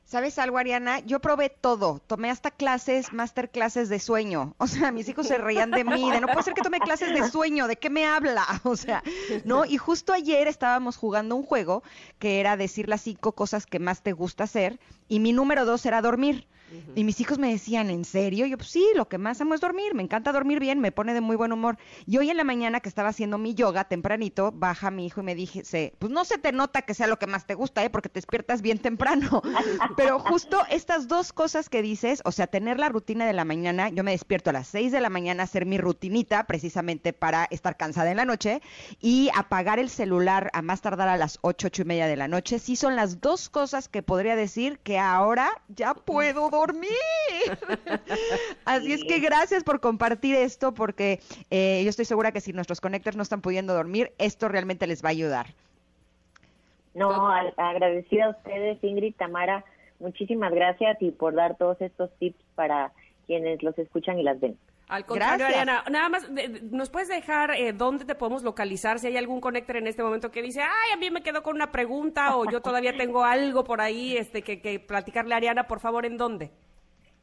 ¿Sabes algo, Ariana? Yo probé todo. Tomé hasta clases, masterclasses de sueño. O sea, mis hijos se reían de mí, de no puede ser que tome clases de sueño, ¿de qué me habla? O sea, ¿no? Y justo ayer estábamos jugando un juego que era decir las cinco cosas que más te gusta hacer y mi número dos era dormir. Y mis hijos me decían, ¿en serio? Yo, pues sí, lo que más amo es dormir, me encanta dormir bien, me pone de muy buen humor. Y hoy en la mañana que estaba haciendo mi yoga tempranito, baja mi hijo y me dije, pues no se te nota que sea lo que más te gusta, ¿eh? Porque te despiertas bien temprano. Pero justo estas dos cosas que dices, o sea, tener la rutina de la mañana, yo me despierto a las seis de la mañana a hacer mi rutinita, precisamente para estar cansada en la noche, y apagar el celular a más tardar a las ocho, ocho y media de la noche, sí son las dos cosas que podría decir que ahora ya puedo dormir dormir. Así es que gracias por compartir esto, porque eh, yo estoy segura que si nuestros conectores no están pudiendo dormir, esto realmente les va a ayudar. No, agradecida a ustedes, Ingrid, Tamara, muchísimas gracias y por dar todos estos tips para quienes los escuchan y las ven. Al contrario, Ariana, nada más, ¿nos puedes dejar eh, dónde te podemos localizar? Si hay algún conector en este momento que dice, ay, a mí me quedo con una pregunta o yo todavía tengo algo por ahí este, que, que platicarle a Ariana, por favor, ¿en dónde?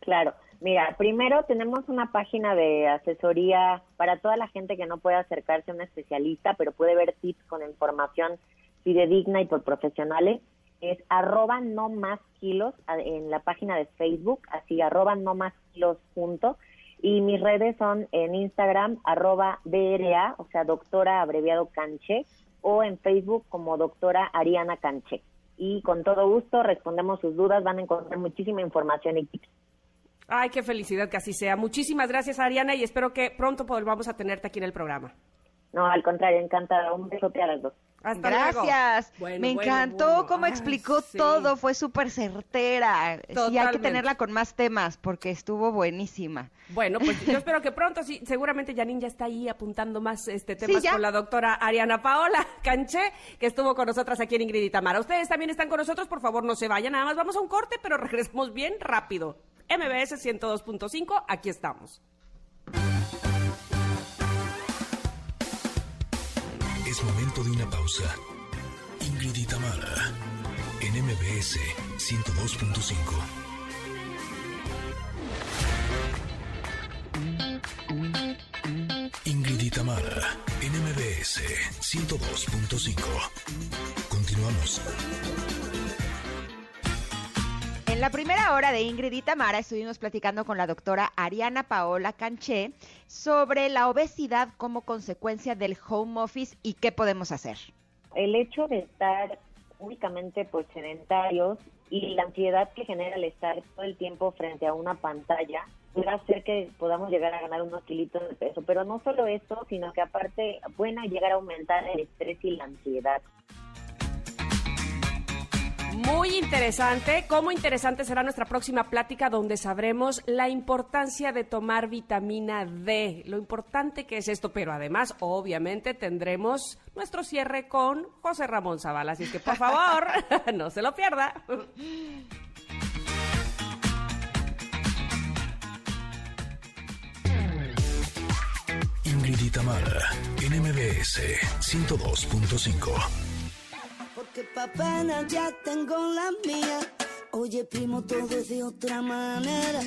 Claro, mira, primero tenemos una página de asesoría para toda la gente que no puede acercarse a un especialista, pero puede ver tips con información fidedigna y por profesionales. Es arroba no más kilos en la página de Facebook, así arroba no más kilos juntos y mis redes son en Instagram, arroba DRA, o sea, doctora abreviado Canché, o en Facebook como doctora Ariana Canché. Y con todo gusto respondemos sus dudas, van a encontrar muchísima información y tips. Ay, qué felicidad que así sea. Muchísimas gracias, Ariana, y espero que pronto volvamos a tenerte aquí en el programa. No, al contrario, encantada. Un besote a las dos. Gracias. Me encantó cómo explicó todo, fue súper certera. Y hay que tenerla con más temas porque estuvo buenísima. Bueno, pues yo espero que pronto, sí, seguramente Janine ya está ahí apuntando más este temas con la doctora Ariana Paola Canché, que estuvo con nosotras aquí en Ingrid y Tamara. Ustedes también están con nosotros, por favor no se vayan, nada más vamos a un corte, pero regresamos bien rápido. MBS 102.5, aquí estamos. Momento de una pausa. Ingrid y Tamara, en MBS 102.5. Ingrid y Tamara, en MBS 102.5. Continuamos. En la primera hora de Ingrid y Tamara estuvimos platicando con la doctora Ariana Paola Canché sobre la obesidad como consecuencia del home office y qué podemos hacer. El hecho de estar únicamente pues, sedentarios y la ansiedad que genera el estar todo el tiempo frente a una pantalla puede hacer que podamos llegar a ganar unos kilitos de peso. Pero no solo eso, sino que aparte, bueno, llegar a aumentar el estrés y la ansiedad. Muy interesante. Cómo interesante será nuestra próxima plática donde sabremos la importancia de tomar vitamina D, lo importante que es esto, pero además, obviamente, tendremos nuestro cierre con José Ramón Zavala. Así que, por favor, no se lo pierda. Ingrid Mara, NMBS 102.5. pa' pena ya tengo la mía. Oye, primo, todo es de otra manera.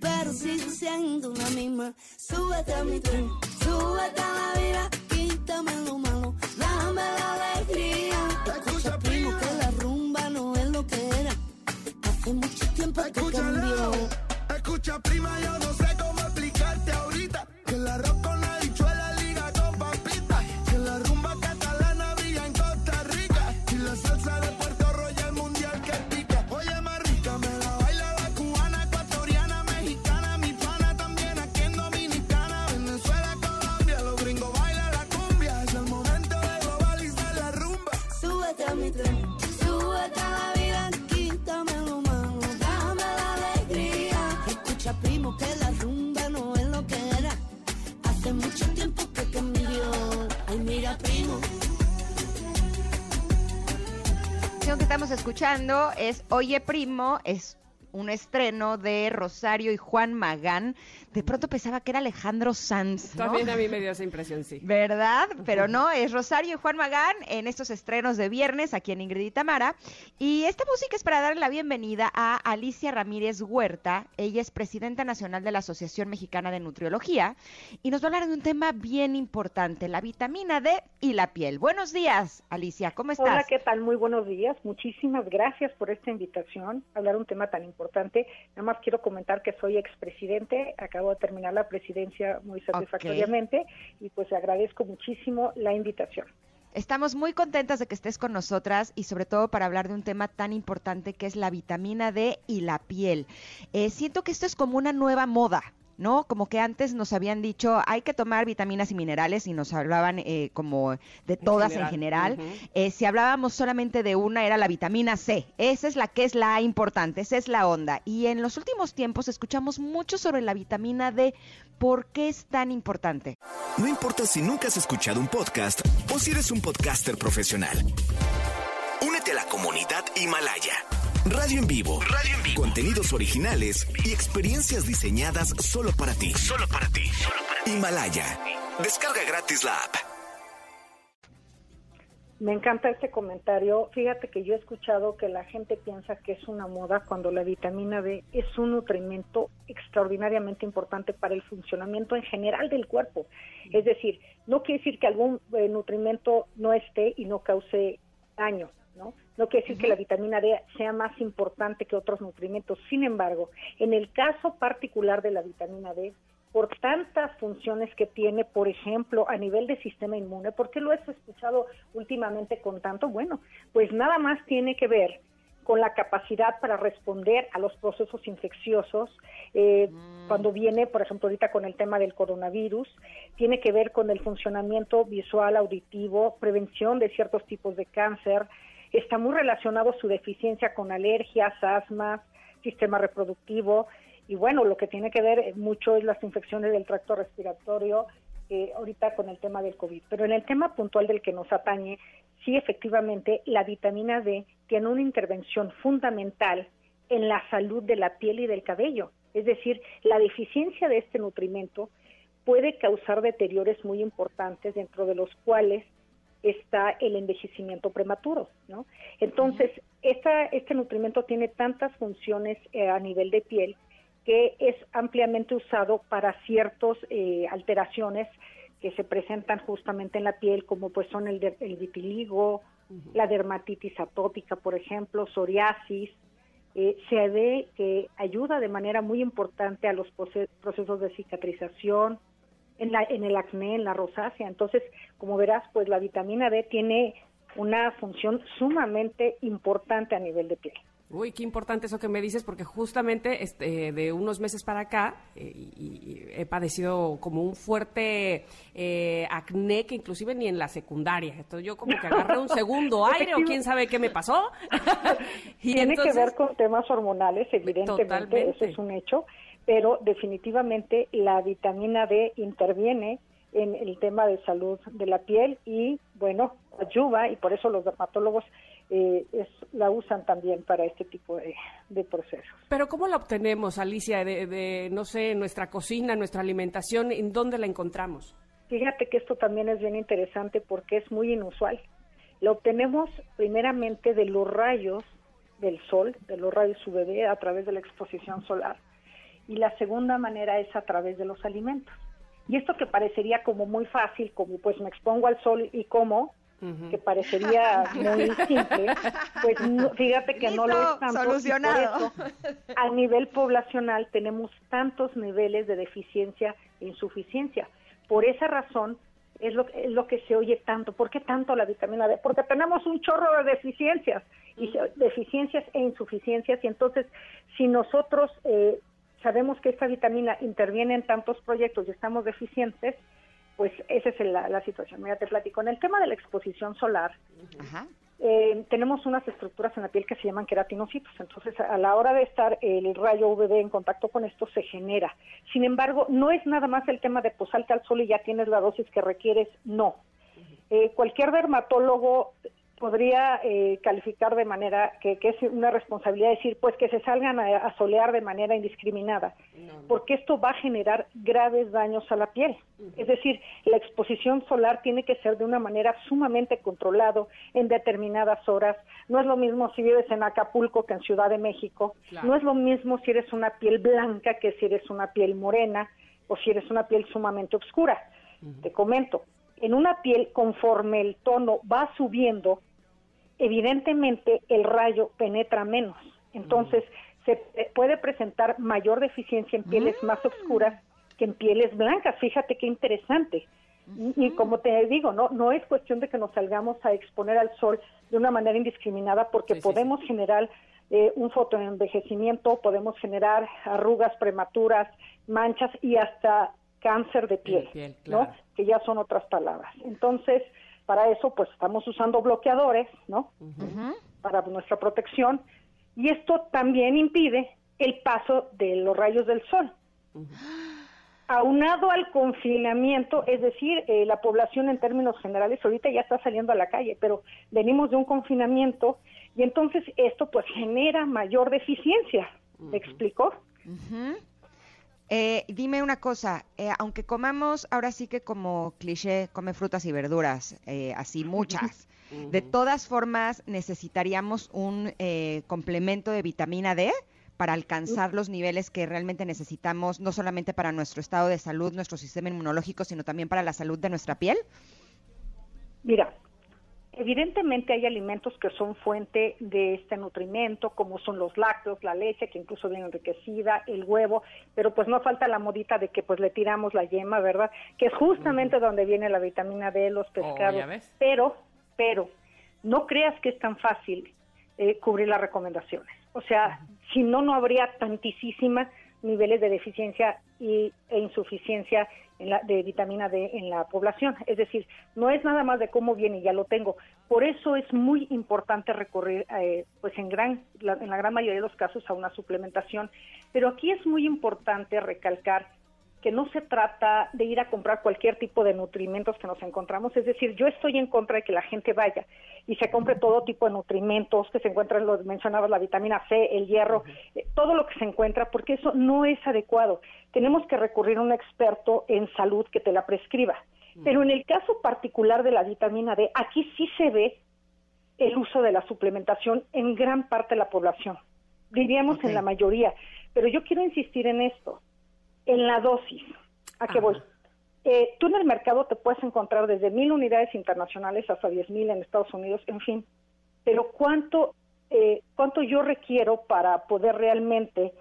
Pero sigo siendo la misma. Súbete a mi tren, súbete a la vida, quítame lo malo, dame la alegría. Escucha, primo, que la rumba no es lo que era. Hace mucho tiempo que cambió. Escucha, prima, yo no sé canción que estamos escuchando es Oye Primo, es un estreno de Rosario y Juan Magán. De pronto pensaba que era Alejandro Sanz, ¿no? También a mí me dio esa impresión, sí. ¿Verdad? Pero no, es Rosario y Juan Magán en estos estrenos de viernes aquí en Ingrid y Tamara. Y esta música es para darle la bienvenida a Alicia Ramírez Huerta. Ella es presidenta nacional de la Asociación Mexicana de Nutriología y nos va a hablar de un tema bien importante, la vitamina D y la piel. Buenos días, Alicia, ¿cómo estás? Hola, ¿qué tal? Muy buenos días. Muchísimas gracias por esta invitación a hablar un tema tan importante. Nada más quiero comentar que soy expresidente, acabo de terminar la presidencia muy satisfactoriamente y pues agradezco muchísimo la invitación. Estamos muy contentas de que estés con nosotras y sobre todo para hablar de un tema tan importante que es la vitamina D y la piel. Eh, siento que esto es como una nueva moda. ¿No? Como que antes nos habían dicho hay que tomar vitaminas y minerales y nos hablaban eh, como de todas en general. Eh, si hablábamos solamente de una era la vitamina C. Esa es la que es la importante, esa es la onda. Y en los últimos tiempos escuchamos mucho sobre la vitamina D. ¿Por qué es tan importante? No importa si nunca has escuchado un podcast o si eres un podcaster profesional. Únete a la comunidad Himalaya. Radio en vivo. Radio en vivo. Contenidos originales y experiencias diseñadas solo para ti. Solo para ti. Himalaya. Descarga gratis la app. Me encanta este comentario. Fíjate que yo he escuchado que la gente piensa que es una moda cuando la vitamina D es un nutrimento extraordinariamente importante para el funcionamiento en general del cuerpo. Es decir, no quiere decir que algún eh, nutrimento no esté y no cause daño, ¿no? No quiere decir que la vitamina D sea más importante que otros nutrimentos. Sin embargo, en el caso particular de la vitamina D, por tantas funciones que tiene, por ejemplo, a nivel de sistema inmune, ¿por qué lo has escuchado últimamente con tanto? Bueno, pues nada más tiene que ver con la capacidad para responder a los procesos infecciosos. Eh, Cuando viene, por ejemplo, ahorita con el tema del coronavirus, tiene que ver con el funcionamiento visual, auditivo, prevención de ciertos tipos de cáncer. Está muy relacionado su deficiencia con alergias, asmas, sistema reproductivo. Y bueno, lo que tiene que ver mucho es las infecciones del tracto respiratorio, eh, ahorita con el tema del COVID. Pero en el tema puntual del que nos atañe, sí efectivamente la vitamina D tiene una intervención fundamental en la salud de la piel y del cabello. Es decir, la deficiencia de este nutrimento puede causar deteriores muy importantes, dentro de los cuales está el envejecimiento prematuro, ¿no? Entonces, esta, este nutrimento tiene tantas funciones eh, a nivel de piel que es ampliamente usado para ciertas eh, alteraciones que se presentan justamente en la piel, como pues son el, de- el vitiligo, la dermatitis atópica, por ejemplo, psoriasis. Eh, se ve que ayuda de manera muy importante a los proce- procesos de cicatrización, en, la, en el acné, en la rosácea. Entonces, como verás, pues la vitamina D tiene una función sumamente importante a nivel de piel. Uy, qué importante eso que me dices, porque justamente este, de unos meses para acá eh, y- y he padecido como un fuerte eh, acné que inclusive ni en la secundaria. Entonces yo como que agarré un segundo aire o quién sabe qué me pasó. y Tiene entonces, que ver con temas hormonales, evidentemente, Totalmente. eso es un hecho, pero definitivamente la vitamina D interviene en el tema de salud de la piel y, bueno, ayuda y por eso los dermatólogos eh, es- la usan también para este tipo de, de procesos. Pero ¿cómo la obtenemos, Alicia, de, de, no sé, nuestra cocina, nuestra alimentación? ¿En dónde la encontramos? Fíjate que esto también es bien interesante porque es muy inusual. la obtenemos primeramente de los rayos del sol, de los rayos UVB a través de la exposición solar. Y la segunda manera es a través de los alimentos. Y esto que parecería como muy fácil, como pues me expongo al sol y como, que parecería muy simple, pues fíjate que no lo es tanto. Solucionado. a nivel poblacional tenemos tantos niveles de deficiencia e insuficiencia. Por esa razón es lo, es lo que se oye tanto. ¿Por qué tanto la vitamina D? Porque tenemos un chorro de deficiencias, y deficiencias e insuficiencias, y entonces si nosotros eh, sabemos que esta vitamina interviene en tantos proyectos y estamos deficientes, pues esa es la, situación. Mira, te platico. En el tema de la exposición solar, eh, tenemos unas estructuras en la piel que se llaman queratinocitos. Entonces, a la hora de estar el rayo UVB en contacto con esto, se genera. Sin embargo, no es nada más el tema de posarte al sol y ya tienes la dosis que requieres. No. Eh, cualquier dermatólogo podría eh, calificar de manera que, es una responsabilidad decir pues que se salgan a, solear de manera indiscriminada porque esto va a generar graves daños a la piel. Es decir la exposición solar tiene que ser de una manera sumamente controlado en determinadas horas. No es lo mismo si vives en Acapulco que en Ciudad de México. No es lo mismo si eres una piel blanca que si eres una piel morena o si eres una piel sumamente oscura. Te comento en una piel conforme el tono va subiendo evidentemente el rayo penetra menos. Entonces, se puede presentar mayor deficiencia en pieles mm. más oscuras que en pieles blancas. Fíjate qué interesante. Y como te digo, no no es cuestión de que nos salgamos a exponer al sol de una manera indiscriminada porque podemos generar eh, un fotoenvejecimiento, podemos generar arrugas prematuras, manchas y hasta cáncer de piel, ¿no? Que ya son otras palabras. Entonces, para eso, pues estamos usando bloqueadores, ¿no? Para nuestra protección. Y esto también impide el paso de los rayos del sol. Aunado al confinamiento, es decir, eh, la población en términos generales ahorita ya está saliendo a la calle, pero venimos de un confinamiento y entonces esto pues genera mayor deficiencia. ¿Me explicó? Eh, dime una cosa, eh, aunque comamos ahora sí que como cliché, come frutas y verduras, eh, así muchas, de todas formas necesitaríamos un complemento de vitamina D para alcanzar los niveles que realmente necesitamos, no solamente para nuestro estado de salud, nuestro sistema inmunológico, sino también para la salud de nuestra piel. Mira, Evidentemente hay alimentos que son fuente de este nutrimento, como son los lácteos, la leche, que incluso viene enriquecida, el huevo, pero pues no falta la modita de que pues le tiramos la yema, ¿verdad? Que es justamente donde viene la vitamina D, los oh, pescados. pero, pero, no creas que es tan fácil eh, cubrir las recomendaciones. O sea, si no, no habría tantísimas niveles de deficiencia y, e insuficiencia de vitamina D en la población. Es decir, no es nada más de cómo viene, ya lo tengo. Por eso es muy importante recurrir, eh, pues en, gran, en la gran mayoría de los casos, a una suplementación. Pero aquí es muy importante recalcar que no se trata de ir a comprar cualquier tipo de nutrimentos que nos encontramos, es decir, yo estoy en contra de que la gente vaya y se compre todo tipo de nutrimentos que se encuentran, los mencionabas, la vitamina C, el hierro, eh, todo lo que se encuentra, porque eso no es adecuado. Tenemos que recurrir a un experto en salud que te la prescriba. Pero en el caso particular de la vitamina D, aquí sí se ve el uso de la suplementación en gran parte de la población, diríamos en la mayoría. Pero yo quiero insistir en esto en la dosis. ¿A qué voy? Eh, tú en el mercado te puedes encontrar desde mil unidades internacionales hasta diez mil en Estados Unidos, en fin. Pero ¿cuánto, eh, cuánto yo requiero para poder realmente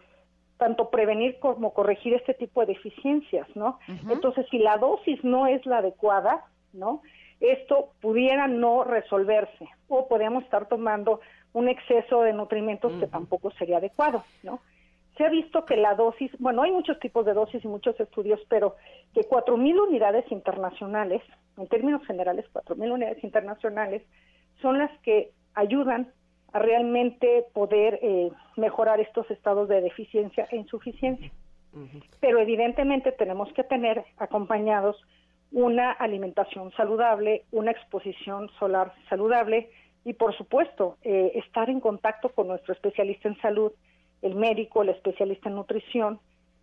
tanto prevenir como corregir este tipo de deficiencias, ¿no? Entonces, si la dosis no es la adecuada, ¿no? Esto pudiera no resolverse o podríamos estar tomando un exceso de nutrimentos que tampoco sería adecuado, ¿no? Se ha visto que la dosis, bueno, hay muchos tipos de dosis y muchos estudios, pero que 4.000 unidades internacionales, en términos generales, 4.000 unidades internacionales, son las que ayudan a realmente poder eh, mejorar estos estados de deficiencia e insuficiencia. Pero evidentemente tenemos que tener acompañados una alimentación saludable, una exposición solar saludable y, por supuesto, eh, estar en contacto con nuestro especialista en salud el médico, el especialista en nutrición,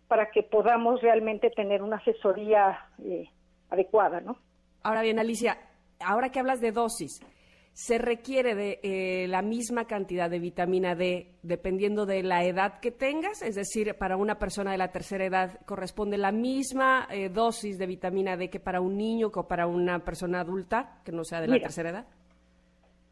para que podamos realmente tener una asesoría eh, adecuada, ¿no? Ahora bien, Alicia, ahora que hablas de dosis, se requiere de eh, la misma cantidad de vitamina D dependiendo de la edad que tengas, es decir, para una persona de la tercera edad corresponde la misma eh, dosis de vitamina D que para un niño o para una persona adulta que no sea de la tercera edad.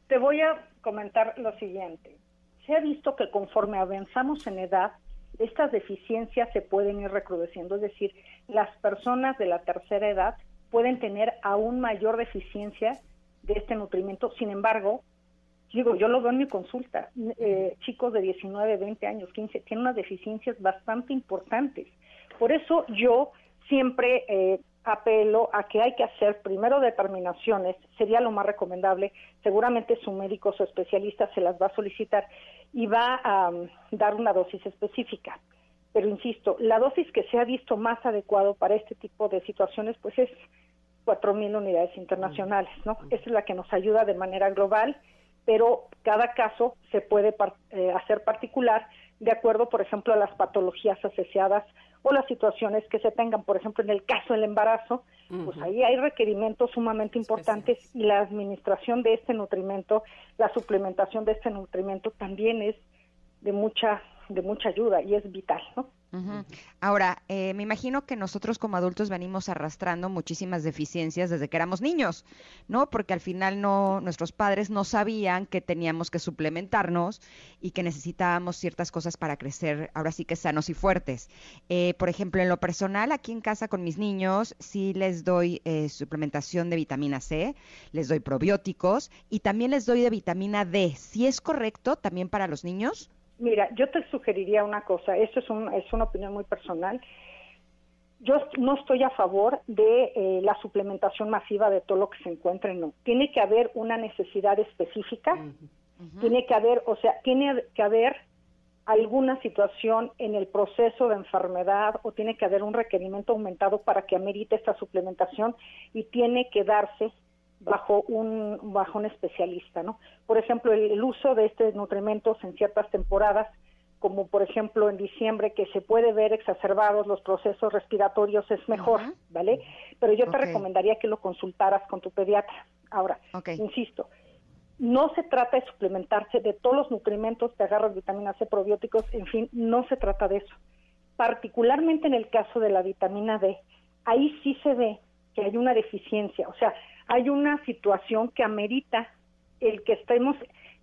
Te voy a comentar lo siguiente. Se ha visto que conforme avanzamos en edad, estas deficiencias se pueden ir recrudeciendo, es decir, las personas de la tercera edad pueden tener aún mayor deficiencia de este nutrimento. Sin embargo, digo, yo lo veo en mi consulta, eh, chicos de 19, 20 años, 15, tienen unas deficiencias bastante importantes. Por eso yo siempre eh, apelo a que hay que hacer primero determinaciones, sería lo más recomendable, seguramente su médico, su especialista se las va a solicitar y va a um, dar una dosis específica. Pero insisto, la dosis que se ha visto más adecuado para este tipo de situaciones, pues es 4.000 unidades internacionales, ¿no? Esa es la que nos ayuda de manera global, pero cada caso se puede eh, hacer particular de acuerdo, por ejemplo, a las patologías asociadas o las situaciones que se tengan. Por ejemplo, en el caso del embarazo, pues ahí hay requerimientos sumamente importantes y la administración de este nutrimento, la suplementación de este nutrimento también es de mucha de mucha ayuda y es vital, ¿no? Ahora, eh, me imagino que nosotros como adultos venimos arrastrando muchísimas deficiencias desde que éramos niños, ¿no? Porque al final no, nuestros padres no sabían que teníamos que suplementarnos y que necesitábamos ciertas cosas para crecer, ahora sí que sanos y fuertes. Eh, por ejemplo, en lo personal, aquí en casa con mis niños, sí les doy eh, suplementación de vitamina C, les doy probióticos y también les doy de vitamina D. ¿Si es correcto también para los niños? Mira, yo te sugeriría una cosa, esto es, un, es una opinión muy personal. Yo no estoy a favor de eh, la suplementación masiva de todo lo que se encuentre, no. Tiene que haber una necesidad específica, tiene que haber, o sea, tiene que haber alguna situación en el proceso de enfermedad o tiene que haber un requerimiento aumentado para que amerite esta suplementación y tiene que darse bajo un bajo un especialista, ¿no? Por ejemplo, el, uso de estos nutrimentos en ciertas temporadas, como por ejemplo en diciembre que se puede ver exacerbados los procesos respiratorios es mejor, ¿vale? Pero yo te recomendaría que lo consultaras con tu pediatra. Ahora, insisto, no se trata de suplementarse de todos los nutrimentos, te agarras vitamina C, probióticos, en fin, no se trata de eso. Particularmente en el caso de la vitamina D, ahí sí se ve que hay una deficiencia, o sea, hay una situación que amerita el que estemos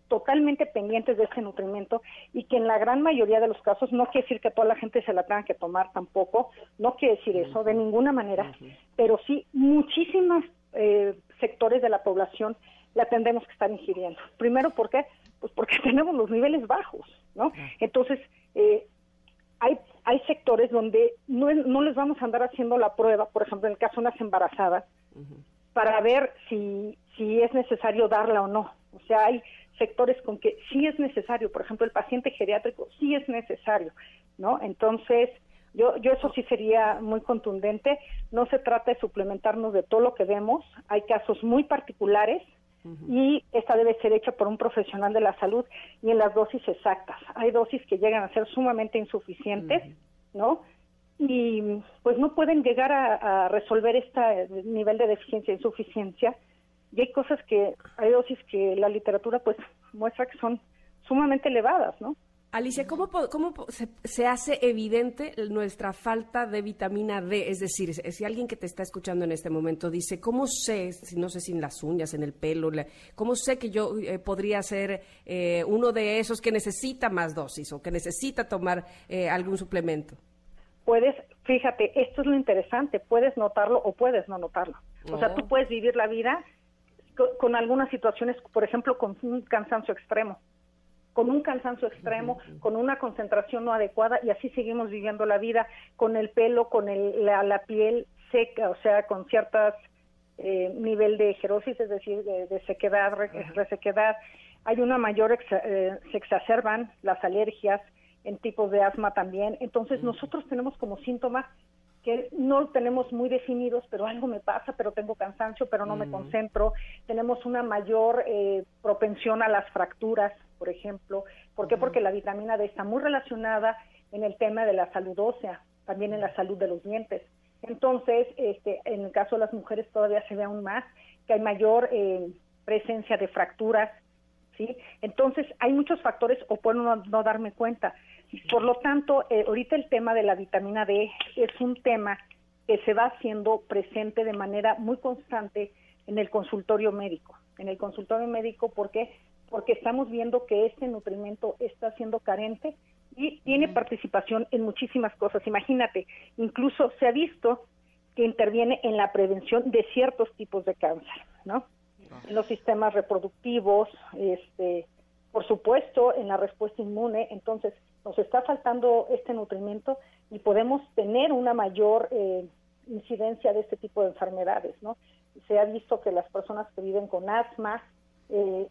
totalmente pendientes de ese nutrimento y que en la gran mayoría de los casos, no quiere decir que toda la gente se la tenga que tomar tampoco, no quiere decir eso de ninguna manera, pero sí muchísimos eh, sectores de la población la tendremos que estar ingiriendo. Primero, ¿por qué? Pues porque tenemos los niveles bajos, ¿no? Entonces, eh, hay, hay sectores donde no, no les vamos a andar haciendo la prueba, por ejemplo, en el caso de unas embarazadas, para ver si, si es necesario darla o no. O sea, hay sectores con que sí es necesario, por ejemplo, el paciente geriátrico sí es necesario, ¿no? Entonces, yo, yo eso sí sería muy contundente. No se trata de suplementarnos de todo lo que vemos. Hay casos muy particulares y esta debe ser hecha por un profesional de la salud y en las dosis exactas. Hay dosis que llegan a ser sumamente insuficientes, ¿no? Y pues no pueden llegar a, resolver este nivel de deficiencia insuficiencia y hay cosas que hay dosis que la literatura pues muestra que son sumamente elevadas, ¿no? Alicia, ¿cómo, cómo se, hace evidente nuestra falta de vitamina D? Es decir, si alguien que te está escuchando en este momento dice, ¿cómo sé, si no sé si en las uñas, en el pelo, cómo sé que yo eh, podría ser eh, uno de esos que necesita más dosis o que necesita tomar eh, algún suplemento? Puedes, fíjate, esto es lo interesante, puedes notarlo o puedes no notarlo. O sea, tú oh. puedes vivir la vida con, algunas situaciones, por ejemplo, con un cansancio extremo, con un cansancio extremo, con una concentración no adecuada y así seguimos viviendo la vida con el pelo, con el, la, piel seca, o sea, con ciertas eh, nivel de gerosis, es decir, de, sequedad, resequedad. Hay una mayor, eh, se exacerban las alergias, en tipos de asma también. Entonces nosotros tenemos como síntomas que no tenemos muy definidos, pero algo me pasa, pero tengo cansancio, pero no me concentro. Tenemos una mayor eh, propensión a las fracturas, por ejemplo. ¿Por qué? Porque la vitamina D está muy relacionada en el tema de la salud ósea, también en la salud de los dientes. Entonces, este, en el caso de las mujeres todavía se ve aún más que hay mayor eh, presencia de fracturas, ¿sí? Entonces, hay muchos factores o puedo no, darme cuenta. Por lo tanto, eh, ahorita el tema de la vitamina D es un tema que se va haciendo presente de manera muy constante en el consultorio médico. En el consultorio médico, ¿por qué? Porque estamos viendo que este nutrimento está siendo carente y tiene participación en muchísimas cosas. Imagínate, incluso se ha visto que interviene en la prevención de ciertos tipos de cáncer, ¿no? En los sistemas reproductivos, este, por supuesto, en la respuesta inmune. Entonces, nos está faltando este nutrimento y podemos tener una mayor eh, incidencia de este tipo de enfermedades, ¿no? Se ha visto que las personas que viven con asma eh,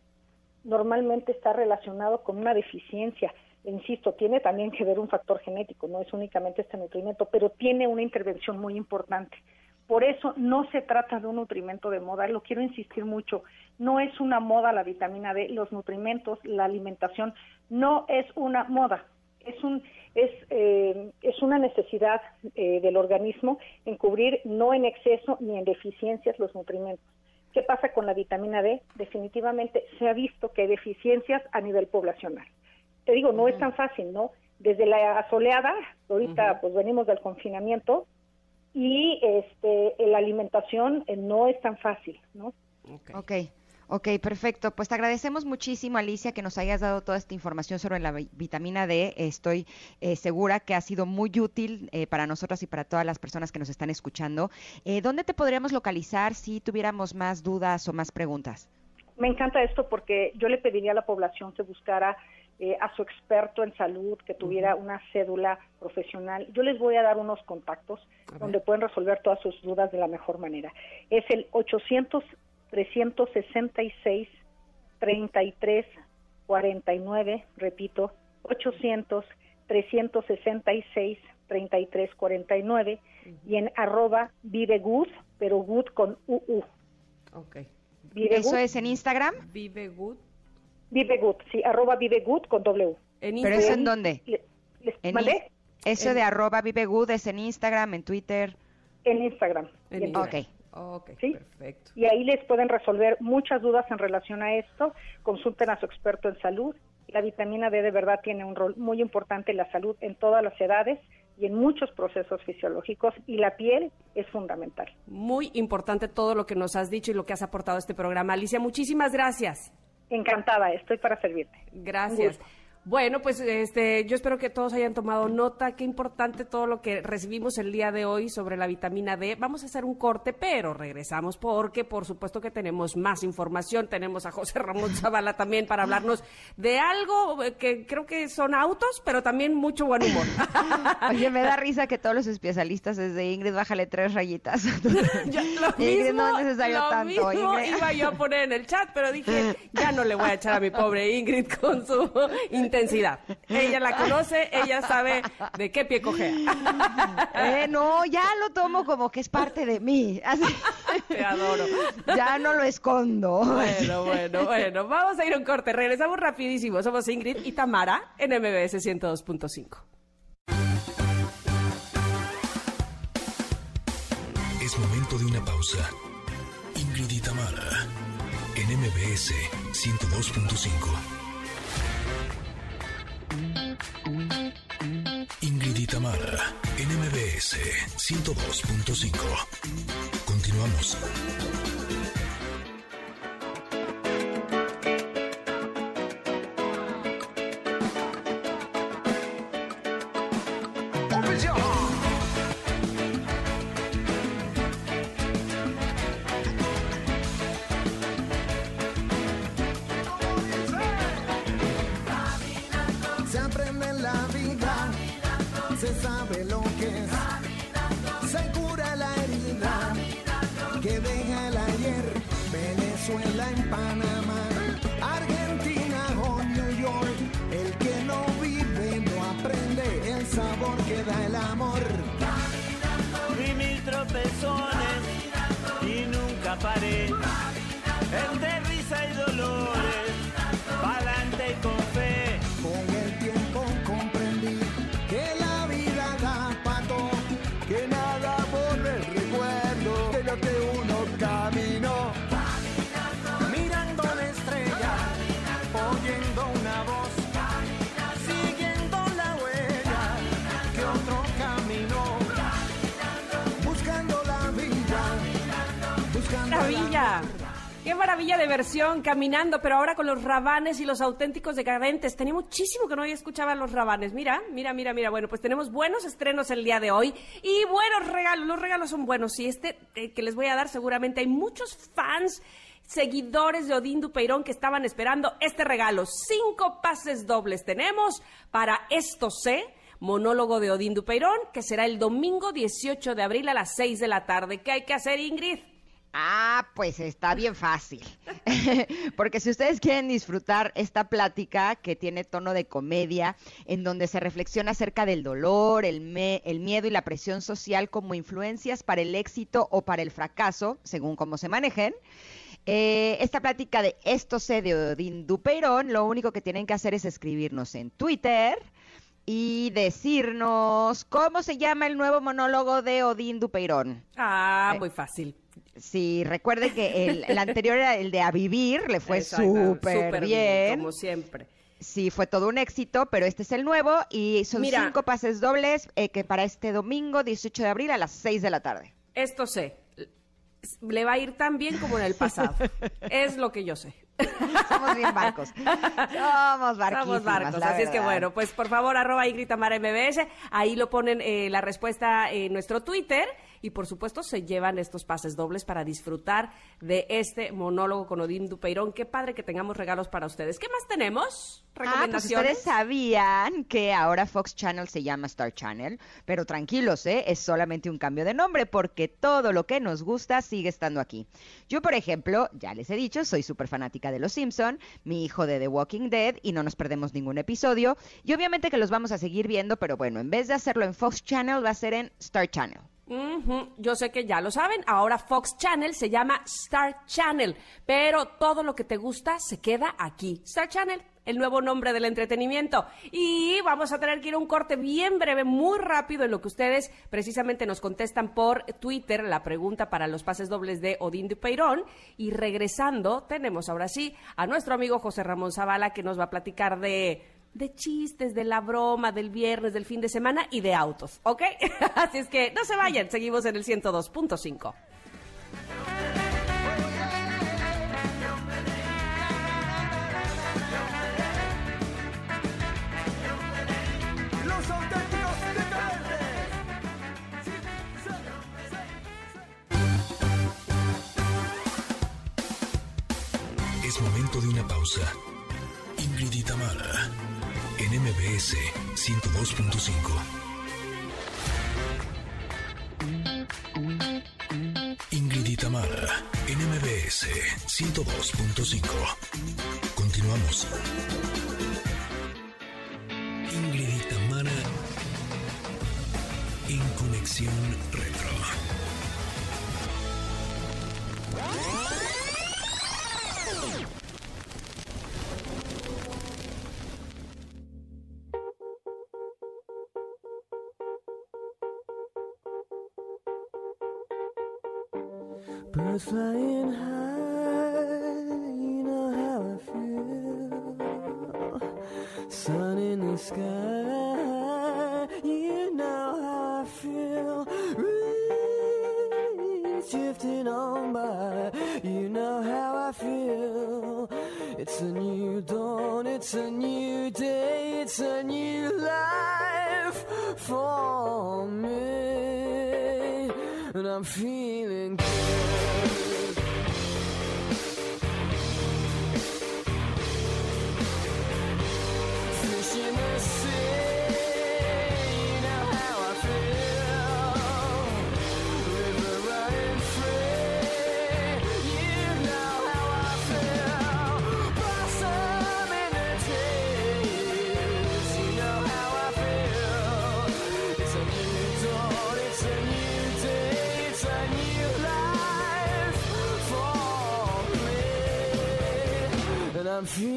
normalmente está relacionado con una deficiencia. insisto, tiene también que ver un factor genético, no es únicamente este nutrimento, pero tiene una intervención muy importante. Por eso no se trata de un nutrimento de moda, lo quiero insistir mucho, no es una moda la vitamina D, los nutrimentos, la alimentación, no es una moda, es un es eh, es una necesidad eh, del organismo en cubrir no en exceso ni en deficiencias los nutrimentos. ¿Qué pasa con la vitamina D? Definitivamente se ha visto que hay deficiencias a nivel poblacional. Te digo, no es tan fácil, ¿no? Desde la soleada, ahorita pues venimos del confinamiento y este la alimentación eh, no es tan fácil, ¿no? Okay. ok. Ok, perfecto. Pues te agradecemos muchísimo, Alicia, que nos hayas dado toda esta información sobre la vitamina D. Estoy eh, segura que ha sido muy útil eh, para nosotros y para todas las personas que nos están escuchando. Eh, ¿Dónde te podríamos localizar si tuviéramos más dudas o más preguntas? Me encanta esto porque yo le pediría a la población que buscara a su experto en salud, que tuviera una cédula profesional. Yo les voy a dar unos contactos donde pueden resolver todas sus dudas de la mejor manera. Es el 800 366 33 49, repito, 800 366 33 49 y en arroba vive good, pero good con UU. Ok. ¿Eso es en Instagram? Vive good. Vive good, sí, arroba vive good con W. ¿Pero eso en dónde? ¿Les, Eso de arroba vive good es en Instagram, en Twitter. En Instagram. En Instagram. Ok. Ok, perfecto. Y ahí les pueden resolver muchas dudas en relación a esto. Consulten a su experto en salud. La vitamina D de verdad tiene un rol muy importante en la salud en todas las edades y en muchos procesos fisiológicos y la piel es fundamental. Muy importante todo lo que nos has dicho y lo que has aportado a este programa. Alicia, muchísimas gracias. Encantada, estoy para servirte. Gracias. Bueno, pues este, yo espero que todos hayan tomado nota. Qué importante todo lo que recibimos el día de hoy sobre la vitamina D. Vamos a hacer un corte, pero regresamos porque, por supuesto, que tenemos más información. Tenemos a José Ramón Zavala también para hablarnos de algo que creo que son autos, pero también mucho buen humor. Oye, me da risa que todos los especialistas desde Ingrid, bájale tres rayitas. lo mismo, no es necesario tanto. iba yo a poner en el chat, pero dije, ya no le voy a echar a mi pobre Ingrid con su intensidad. Ella la conoce, ella sabe de qué pie cogea. Eh, no, ya lo tomo como que es parte de mí. Te adoro. Ya no lo escondo. Bueno, bueno, bueno. Vamos a ir a un corte. Regresamos rapidísimo. Somos Ingrid y Tamara en MBS 102.5. Es momento de una pausa. Ingrid y Tamara en MBS 102.5. Tamara, NMBS 102.5. Continuamos. Caminando, pero ahora con los rabanes y los auténticos decadentes. Tenía muchísimo que no había escuchado a los rabanes. Mira, mira, mira, mira. Bueno, pues tenemos buenos estrenos el día de hoy y buenos regalos. Los regalos son buenos y este eh, que les voy a dar seguramente hay muchos fans seguidores de Odín Dupeirón que estaban esperando este regalo. Cinco pases dobles tenemos para Esto sé, monólogo de Odín Dupeirón, que será el domingo 18 de abril a las 6 de la tarde. ¿Qué hay que hacer, Ingrid? Ah, pues está bien fácil. Porque si ustedes quieren disfrutar esta plática que tiene tono de comedia, en donde se reflexiona acerca del dolor, el, me- el miedo y la presión social como influencias para el éxito o para el fracaso, según cómo se manejen, eh, esta plática de esto sé de Odín Dupeirón, lo único que tienen que hacer es escribirnos en Twitter y decirnos cómo se llama el nuevo monólogo de Odín Dupeirón. Ah, Eh, muy fácil. Sí, recuerden que el, el anterior era el de A Vivir, le fue súper bien. Como siempre. Sí, fue todo un éxito, pero este es el nuevo y son Mira. cinco pases dobles eh, que para este domingo 18 de abril a las 6 de la tarde. Esto sé. Le va a ir tan bien como en el pasado. es lo que yo sé. Somos bien barcos. Somos barquísimas, Somos barcos, así es que bueno, pues por favor, arroba Tamara MBS, ahí lo ponen eh, la respuesta en nuestro Twitter y por supuesto se llevan estos pases dobles para disfrutar de este monólogo con Odín Dupeirón. Qué padre que tengamos regalos para ustedes. ¿Qué más tenemos? Ah, pues ustedes sabían que ahora Fox Channel se llama Star Channel, pero tranquilos, ¿eh? es solamente un cambio de nombre porque todo lo que nos gusta sigue estando aquí. Yo, por ejemplo, ya les he dicho, soy súper fanática de Los Simpson, mi hijo de The Walking Dead y no nos perdemos ningún episodio. Y obviamente que los vamos a seguir viendo, pero bueno, en vez de hacerlo en Fox Channel va a ser en Star Channel. Yo sé que ya lo saben, ahora Fox Channel se llama Star Channel, pero todo lo que te gusta se queda aquí. Star Channel, el nuevo nombre del entretenimiento. Y vamos a tener que ir a un corte bien breve, muy rápido, en lo que ustedes precisamente nos contestan por Twitter la pregunta para los pases dobles de Odín de Peirón. Y regresando, tenemos ahora sí a nuestro amigo José Ramón Zavala que nos va a platicar de de chistes, de la broma, del viernes, del fin de semana y de autos, ¿ok? Así es que no se vayan, seguimos en el 102.5. Los auténticos decadentes. Sí, sí, sí. Es momento de una pausa. Ingrid y Tamara, en MBS 102.5. Ingrid y Tamara, en MBS 102.5. Continuamos. Ingrid en Conexión Retro. find me,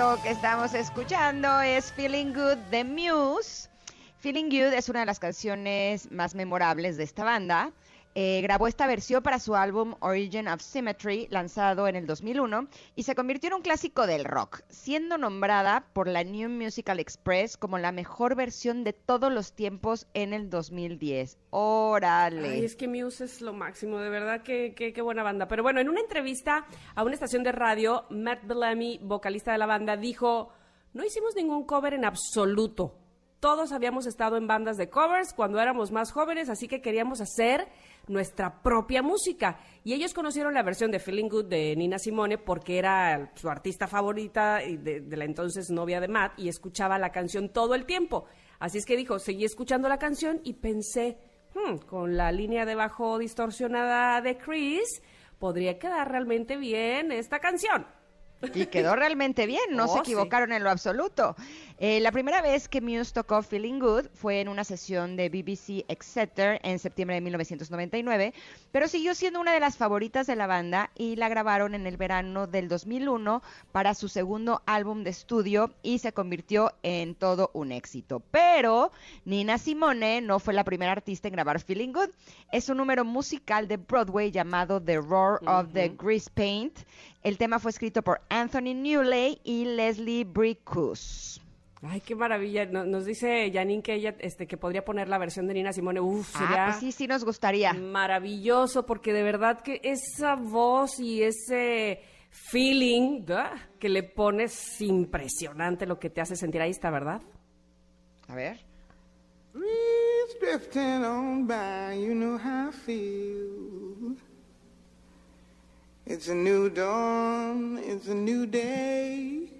Que estamos escuchando es Feeling Good de Muse. Feeling Good es una de las canciones más memorables de esta banda. Eh, grabó esta versión para su álbum Origin of Symmetry, lanzado en el 2001, y se convirtió en un clásico del rock, siendo nombrada por la New Musical Express como la mejor versión de todos los tiempos en el 2010. ¡Órale! Ay, es que Muse es lo máximo, de verdad, que, qué buena banda. Pero bueno, en una entrevista a una estación de radio, Matt Bellamy, vocalista de la banda, dijo, no hicimos ningún cover en absoluto. Todos habíamos estado en bandas de covers cuando éramos más jóvenes, así que queríamos hacer nuestra propia música. Y ellos conocieron la versión de Feeling Good de Nina Simone porque era su artista favorita de, de la entonces novia de Matt y escuchaba la canción todo el tiempo. Así es que dijo, seguí escuchando la canción y pensé, hmm, con la línea de bajo distorsionada de Chris, podría quedar realmente bien esta canción. Y quedó realmente bien, no se oh, equivocaron en lo absoluto. Eh, la primera vez que Muse tocó Feeling Good fue en una sesión de BBC Exeter en septiembre de 1999, pero siguió siendo una de las favoritas de la banda y la grabaron en el verano del 2001 para su segundo álbum de estudio y se convirtió en todo un éxito. Pero Nina Simone no fue la primera artista en grabar Feeling Good. Es un número musical de Broadway llamado The Roar of the Grease Paint el tema fue escrito por Anthony Newley y Leslie Bricus. Ay, qué maravilla. Nos, dice Janine que ella este, que podría poner la versión de Nina Simone. Uf, ah, pues sí, sí nos gustaría. Maravilloso, porque de verdad que esa voz y ese feeling que le pones impresionante lo que te hace sentir ahí está, ¿verdad? A ver. It's a new dawn, it's a new day.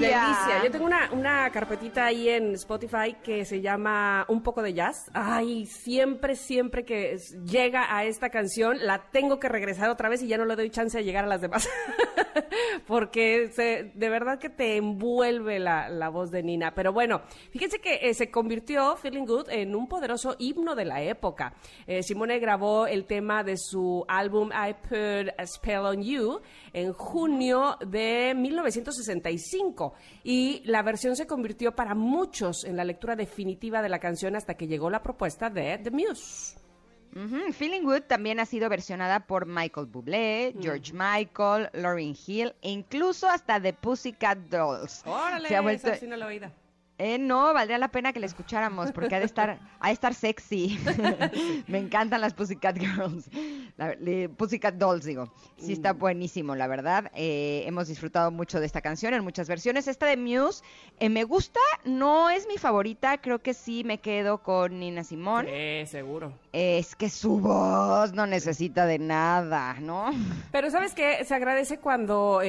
Delicia. Yo tengo una, una carpetita ahí en Spotify que se llama Un poco de jazz. Ay, siempre, siempre que llega a esta canción, la tengo que regresar otra vez y ya no le doy chance de llegar a las demás. Porque de verdad que te envuelve la, voz de Nina. Pero bueno, fíjense que eh, se convirtió Feeling Good en un poderoso himno de la época. Eh, Simone grabó el tema de su álbum I Put a Spell on You en junio de 1965 y la versión se convirtió para muchos en la lectura definitiva de la canción hasta que llegó la propuesta de The Muse. Feeling Good también ha sido versionada por Michael Bublé, George Michael, Lauryn Hill e incluso hasta The Pussycat Dolls. Órale, se ha vuelto... esa sí no la eh, no, valdría la pena que la escucháramos porque ha de estar, ha de estar sexy. Me encantan las Pussycat Girls. Pussycat Dolls, digo. Sí, está mm. buenísimo, la verdad. Eh, hemos disfrutado mucho de esta canción en muchas versiones. Esta de Muse eh, me gusta, no es mi favorita. Creo que sí me quedo con Nina Simón. Sí, seguro. Es que su voz no necesita de nada, ¿no? Pero ¿sabes qué? Se agradece cuando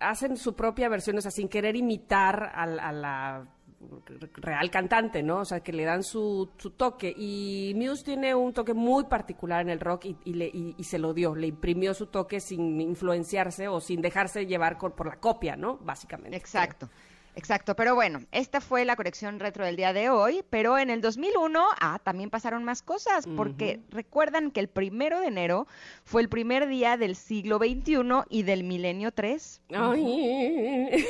hacen su propia versión, o sea, sin querer imitar a la real cantante, ¿no? O sea, que le dan su, su toque. Y Muse tiene un toque muy particular en el rock y, le, y, se lo dio, le imprimió su toque sin influenciarse o sin dejarse llevar por la copia, ¿no? Básicamente. Exacto. Exacto, pero bueno, esta fue la colección retro del día de hoy, pero en el 2001, ah, también pasaron más cosas, porque recuerdan que el primero de enero fue el primer día del siglo XXI y del milenio 3. ¡Ay!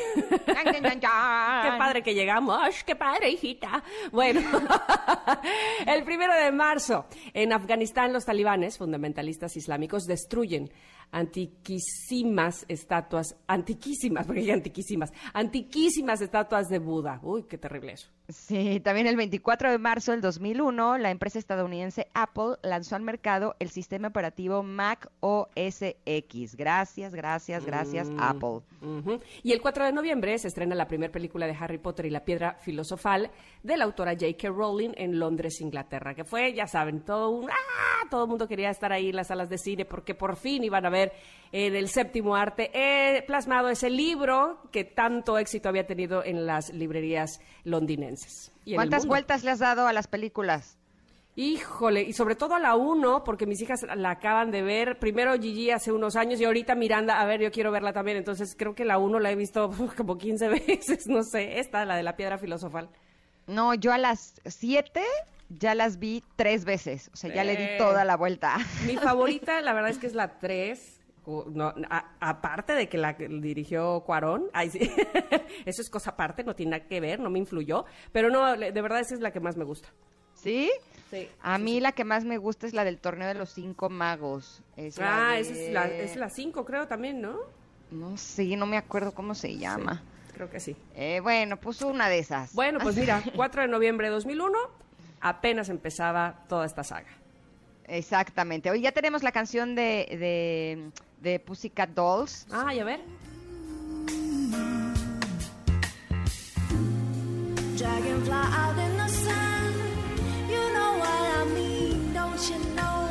¡Qué padre que llegamos! ¡Qué padre, hijita! Bueno, el primero de marzo, en Afganistán los talibanes, fundamentalistas islámicos, destruyen antiquísimas estatuas, antiquísimas, porque antiquísimas, antiquísimas estatuas de Buda. Uy, qué terrible eso. Sí, también el 24 de marzo del 2001, la empresa estadounidense Apple lanzó al mercado el sistema operativo Mac OS X. Gracias, gracias, gracias, Mm, Apple. Y el 4 de noviembre se estrena la primera película de Harry Potter y la piedra filosofal de la autora J.K. Rowling en Londres, Inglaterra, que fue, ya saben, todo un... ¡Ah! Todo el mundo quería estar ahí en las salas de cine porque por fin iban a ver en el séptimo arte eh, plasmado ese libro que tanto éxito había tenido en las librerías londinenses. y ¿Cuántas vueltas le has dado a las películas? Híjole, y sobre todo a la 1, porque mis hijas la acaban de ver. Primero Gigi hace unos años y ahorita Miranda, a ver, yo quiero verla también. Entonces creo que la 1 la he visto como 15 veces, no sé. Esta, la de la piedra filosofal. No, yo a las 7 ya las vi tres veces. O sea, ya le di toda la vuelta. Mi favorita, la verdad es que es la 3. No, a- aparte de que la dirigió Cuarón, ay, sí. eso es cosa aparte, no tiene nada que ver, no me influyó. Pero no, de verdad esa es la que más me gusta. ¿Sí? Sí. A mí la que más me gusta es la del torneo de los cinco magos. Es la Ah, de- esa es la, es la 5, creo también, ¿no? No sé, no me acuerdo cómo se llama. Creo que sí. Eh, bueno, puso una de esas. Bueno, pues mira, 4 de noviembre de 2001, apenas empezaba toda esta saga. Exactamente. Hoy ya tenemos la canción de, de, de Pussycat Dolls. Ay, a ver. Dragonfly out in the sun. You know?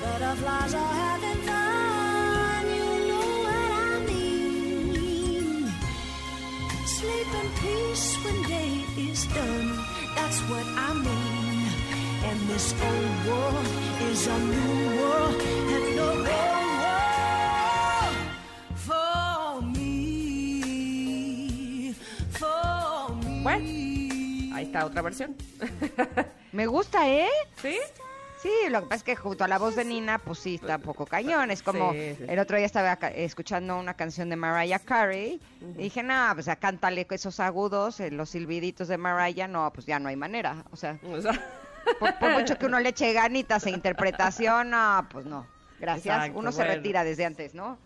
Butterflies are having fun. You know what I mean. Sleep in peace when day is done. That's what I mean. And this old world is a new world. And the whole world for me. For me. Ahí está otra versión. Me gusta, ¿eh? ¿Sí? Sí, lo que pasa es que junto a la voz de Nina, pues sí, está un poco cañón. Es como, Sí, sí. el otro día estaba escuchando una canción de Mariah Carey y dije, no, pues ya cántale esos agudos, eh, los silbiditos de Mariah, no, pues ya no hay manera. O sea, O sea, por, por mucho que uno le eche ganitas e interpretación, no, pues no. Gracias. Exacto, uno se retira desde antes, ¿no?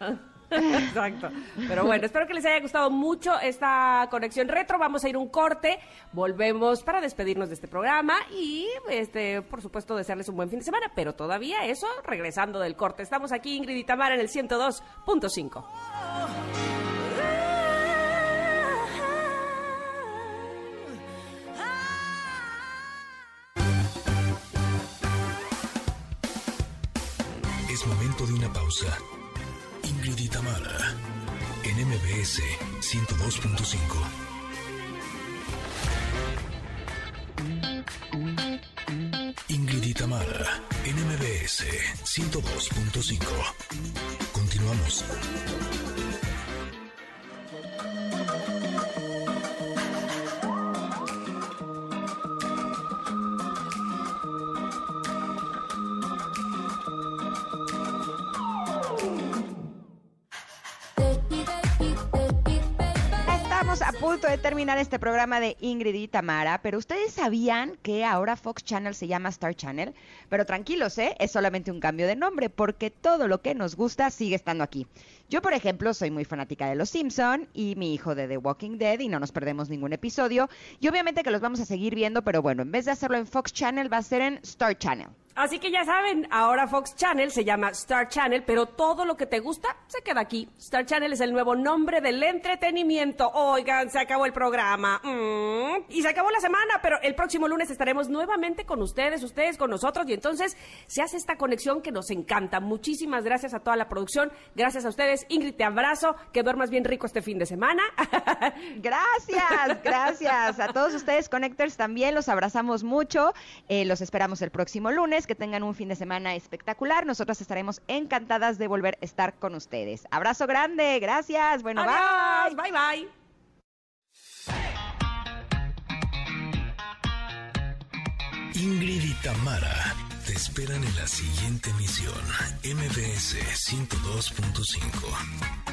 Exacto. Pero bueno, espero que les haya gustado mucho esta conexión retro. Vamos a ir un corte. Volvemos para despedirnos de este programa y, este, por supuesto, desearles un buen fin de semana. Pero todavía eso, regresando del corte. Estamos aquí, Ingrid y Tamara, en el 102.5. Es momento de una pausa. Ingrid y en MBS 102.5. Ingrid y Tamara, en MBS 102.5. Continuamos. Punto de terminar este programa de Ingrid y Tamara, pero ustedes sabían que ahora Fox Channel se llama Star Channel, pero tranquilos, ¿eh? Es solamente un cambio de nombre porque todo lo que nos gusta sigue estando aquí. Yo, por ejemplo, soy muy fanática de Los Simpson y mi hijo de The Walking Dead y no nos perdemos ningún episodio y obviamente que los vamos a seguir viendo, pero bueno, en vez de hacerlo en Fox Channel va a ser en Star Channel. Así que ya saben, ahora Fox Channel se llama Star Channel, pero todo lo que te gusta se queda aquí. Star Channel es el nuevo nombre del entretenimiento. Oigan, se acabó el programa. Mm, y se acabó la semana, pero el próximo lunes estaremos nuevamente con ustedes, ustedes con nosotros, y entonces se hace esta conexión que nos encanta. Muchísimas gracias a toda la producción, gracias a ustedes. Ingrid, te abrazo, que duermas bien rico este fin de semana. Gracias, gracias. A todos ustedes, Connectors, también los abrazamos mucho. Eh, los esperamos el próximo lunes. Que tengan un fin de semana espectacular. Nosotros estaremos encantadas de volver a estar con ustedes. Abrazo grande, gracias. Bueno, Adiós, bye. bye bye. Ingrid y Tamara te esperan en la siguiente emisión, MBS 102.5.